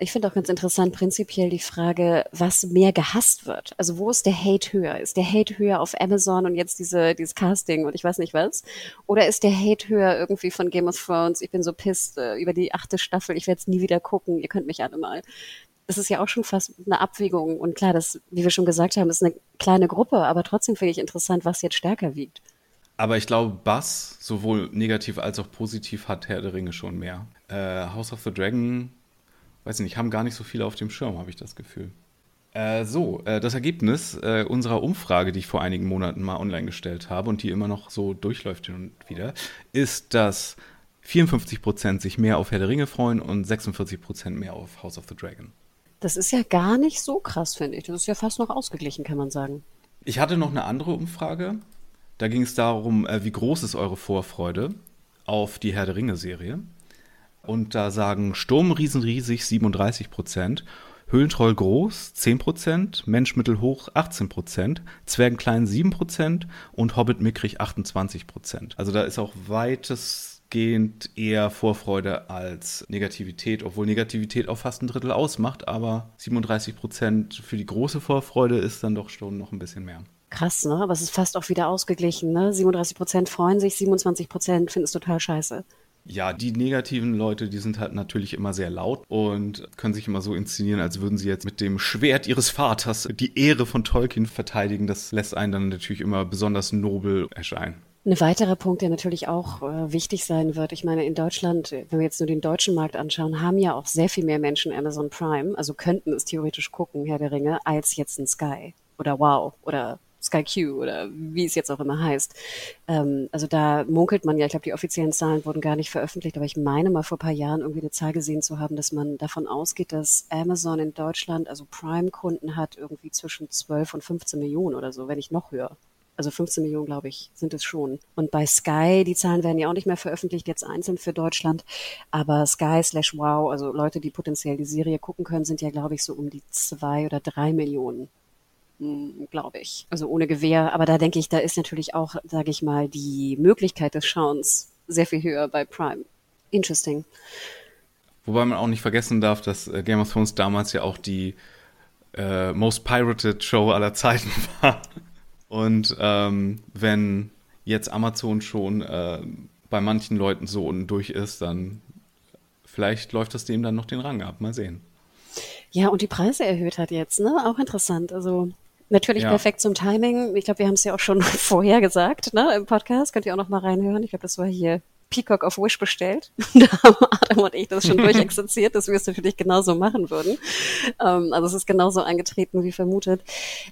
Ich finde auch ganz interessant prinzipiell die Frage, was mehr gehasst wird. Also wo ist der Hate höher? Ist der Hate höher auf Amazon und jetzt diese, dieses Casting und ich weiß nicht was? Oder ist der Hate höher irgendwie von Game of Thrones? Ich bin so pisst äh, über die achte Staffel, ich werde es nie wieder gucken, ihr könnt mich alle mal. Das ist ja auch schon fast eine Abwägung. Und klar, das, wie wir schon gesagt haben, ist eine kleine Gruppe, aber trotzdem finde ich interessant, was jetzt stärker wiegt. Aber ich glaube, Bass, sowohl negativ als auch positiv, hat Herr der Ringe schon mehr. Äh, House of the Dragon weiß nicht, haben gar nicht so viele auf dem Schirm, habe ich das Gefühl. Äh, so, äh, das Ergebnis äh, unserer Umfrage, die ich vor einigen Monaten mal online gestellt habe und die immer noch so durchläuft hin und wieder, ist, dass 54% sich mehr auf Herr der Ringe freuen und 46% mehr auf House of the Dragon. Das ist ja gar nicht so krass, finde ich. Das ist ja fast noch ausgeglichen, kann man sagen. Ich hatte noch eine andere Umfrage. Da ging es darum, äh, wie groß ist eure Vorfreude auf die Herr der Ringe-Serie. Und da sagen Sturm riesenriesig 37 Prozent, Höhlentroll groß 10 Prozent, Mensch mittelhoch 18 Prozent, Zwergenklein 7 Prozent und Hobbit mickrig 28 Prozent. Also da ist auch weitestgehend eher Vorfreude als Negativität, obwohl Negativität auch fast ein Drittel ausmacht, aber 37 Prozent für die große Vorfreude ist dann doch schon noch ein bisschen mehr. Krass, ne? Aber es ist fast auch wieder ausgeglichen, ne? 37 Prozent freuen sich, 27 Prozent finden es total scheiße. Ja, die negativen Leute, die sind halt natürlich immer sehr laut und können sich immer so inszenieren, als würden sie jetzt mit dem Schwert ihres Vaters die Ehre von Tolkien verteidigen. Das lässt einen dann natürlich immer besonders nobel erscheinen. Ein weiterer Punkt, der natürlich auch äh, wichtig sein wird, ich meine, in Deutschland, wenn wir jetzt nur den deutschen Markt anschauen, haben ja auch sehr viel mehr Menschen Amazon Prime, also könnten es theoretisch gucken, Herr der Ringe, als jetzt ein Sky oder Wow oder Sky Q oder wie es jetzt auch immer heißt. Ähm, also da munkelt man ja, ich glaube, die offiziellen Zahlen wurden gar nicht veröffentlicht, aber ich meine mal vor ein paar Jahren irgendwie eine Zahl gesehen zu haben, dass man davon ausgeht, dass Amazon in Deutschland, also Prime-Kunden hat, irgendwie zwischen 12 und 15 Millionen oder so, wenn nicht noch höher. Also 15 Millionen, glaube ich, sind es schon. Und bei Sky, die Zahlen werden ja auch nicht mehr veröffentlicht, jetzt einzeln für Deutschland. Aber Sky slash Wow, also Leute, die potenziell die Serie gucken können, sind ja, glaube ich, so um die zwei oder drei Millionen glaube ich. Also ohne Gewehr. Aber da denke ich, da ist natürlich auch, sage ich mal, die Möglichkeit des Schauens sehr viel höher bei Prime. Interesting. Wobei man auch nicht vergessen darf, dass äh, Game of Thrones damals ja auch die äh, most pirated Show aller Zeiten war. Und ähm, wenn jetzt Amazon schon äh, bei manchen Leuten so unten durch ist, dann vielleicht läuft das dem dann noch den Rang ab. Mal sehen. Ja, und die Preise erhöht hat jetzt, ne? Auch interessant. Also Natürlich ja. perfekt zum Timing. Ich glaube, wir haben es ja auch schon vorher gesagt, ne, im Podcast. Könnt ihr auch noch mal reinhören. Ich glaube, das war hier Peacock auf Wish bestellt. da haben Adam und ich das schon durchexerziert, dass wir es natürlich genauso machen würden. Ähm, also es ist genauso eingetreten wie vermutet.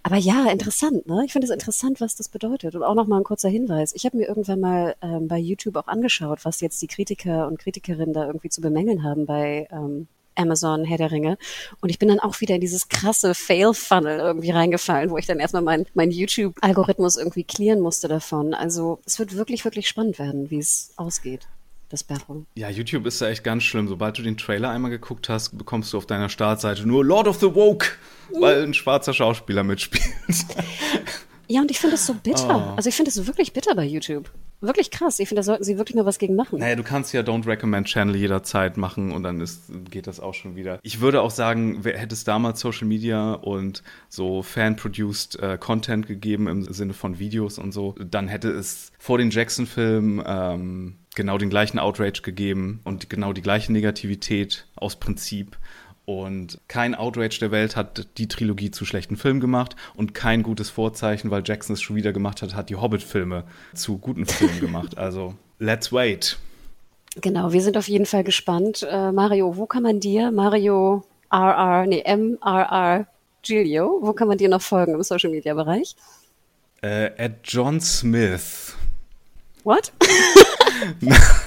Aber ja, interessant, ne? Ich finde es interessant, was das bedeutet. Und auch nochmal ein kurzer Hinweis. Ich habe mir irgendwann mal ähm, bei YouTube auch angeschaut, was jetzt die Kritiker und Kritikerinnen da irgendwie zu bemängeln haben bei ähm, Amazon, Herr der Ringe. Und ich bin dann auch wieder in dieses krasse Fail-Funnel irgendwie reingefallen, wo ich dann erstmal meinen mein YouTube-Algorithmus irgendwie clearen musste davon. Also es wird wirklich, wirklich spannend werden, wie es ausgeht. Das Battle. Ja, YouTube ist da echt ganz schlimm. Sobald du den Trailer einmal geguckt hast, bekommst du auf deiner Startseite nur Lord of the Woke, weil ein schwarzer Schauspieler mitspielt. Ja, und ich finde es so bitter. Oh. Also ich finde es wirklich bitter bei YouTube wirklich krass. Ich finde, da sollten sie wirklich nur was gegen machen. Naja, du kannst ja Don't Recommend Channel jederzeit machen und dann ist, geht das auch schon wieder. Ich würde auch sagen, hätte es damals Social Media und so fan-produced äh, Content gegeben im Sinne von Videos und so, dann hätte es vor den Jackson-Filmen ähm, genau den gleichen Outrage gegeben und genau die gleiche Negativität aus Prinzip. Und kein Outrage der Welt hat die Trilogie zu schlechten Filmen gemacht und kein gutes Vorzeichen, weil Jackson es schon wieder gemacht hat, hat die Hobbit-Filme zu guten Filmen gemacht. Also, let's wait. Genau, wir sind auf jeden Fall gespannt. Äh, Mario, wo kann man dir, Mario RR, nee, MRR Giglio, wo kann man dir noch folgen im Social Media Bereich? Äh, at John Smith. What?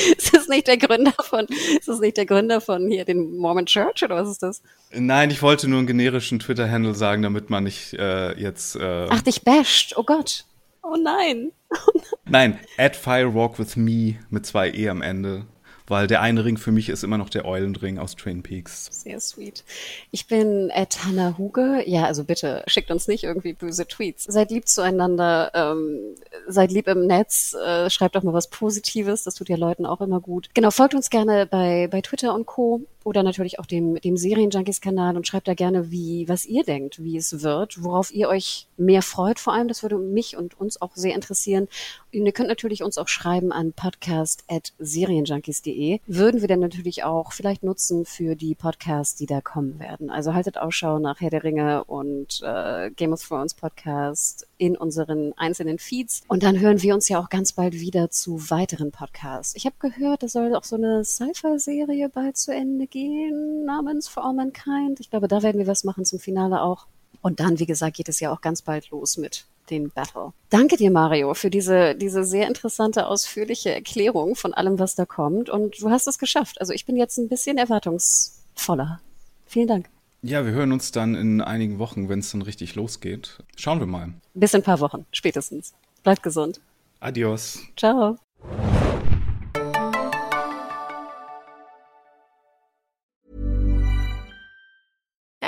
ist das nicht der Gründer von, ist das nicht der Gründer von hier den Mormon Church oder was ist das? Nein, ich wollte nur einen generischen Twitter-Handle sagen, damit man nicht äh, jetzt. Äh Ach, dich basht. Oh Gott. Oh nein. nein, at Firewalk with me mit zwei E am Ende weil der eine Ring für mich ist immer noch der Eulenring aus Twin Peaks. Sehr sweet. Ich bin Ed Hannah Huge. Ja, also bitte schickt uns nicht irgendwie böse Tweets. Seid lieb zueinander, ähm, seid lieb im Netz, äh, schreibt doch mal was Positives, das tut ja Leuten auch immer gut. Genau, folgt uns gerne bei, bei Twitter und Co oder natürlich auch dem, dem Serienjunkies-Kanal und schreibt da gerne, wie, was ihr denkt, wie es wird, worauf ihr euch mehr freut vor allem. Das würde mich und uns auch sehr interessieren. Und ihr könnt natürlich uns auch schreiben an podcast.serienjunkies.de. Würden wir dann natürlich auch vielleicht nutzen für die Podcasts, die da kommen werden. Also haltet Ausschau nach Herr der Ringe und äh, Game of Thrones Podcast in unseren einzelnen Feeds. Und dann hören wir uns ja auch ganz bald wieder zu weiteren Podcasts. Ich habe gehört, es soll auch so eine Sci-Fi-Serie bald zu Ende gehen namens For All Mankind. Ich glaube, da werden wir was machen zum Finale auch. Und dann, wie gesagt, geht es ja auch ganz bald los mit den Battle. Danke dir, Mario, für diese, diese sehr interessante, ausführliche Erklärung von allem, was da kommt. Und du hast es geschafft. Also ich bin jetzt ein bisschen erwartungsvoller. Vielen Dank. Ja, wir hören uns dann in einigen Wochen, wenn es dann richtig losgeht. Schauen wir mal. Bis in ein paar Wochen, spätestens. Bleibt gesund. Adios. Ciao.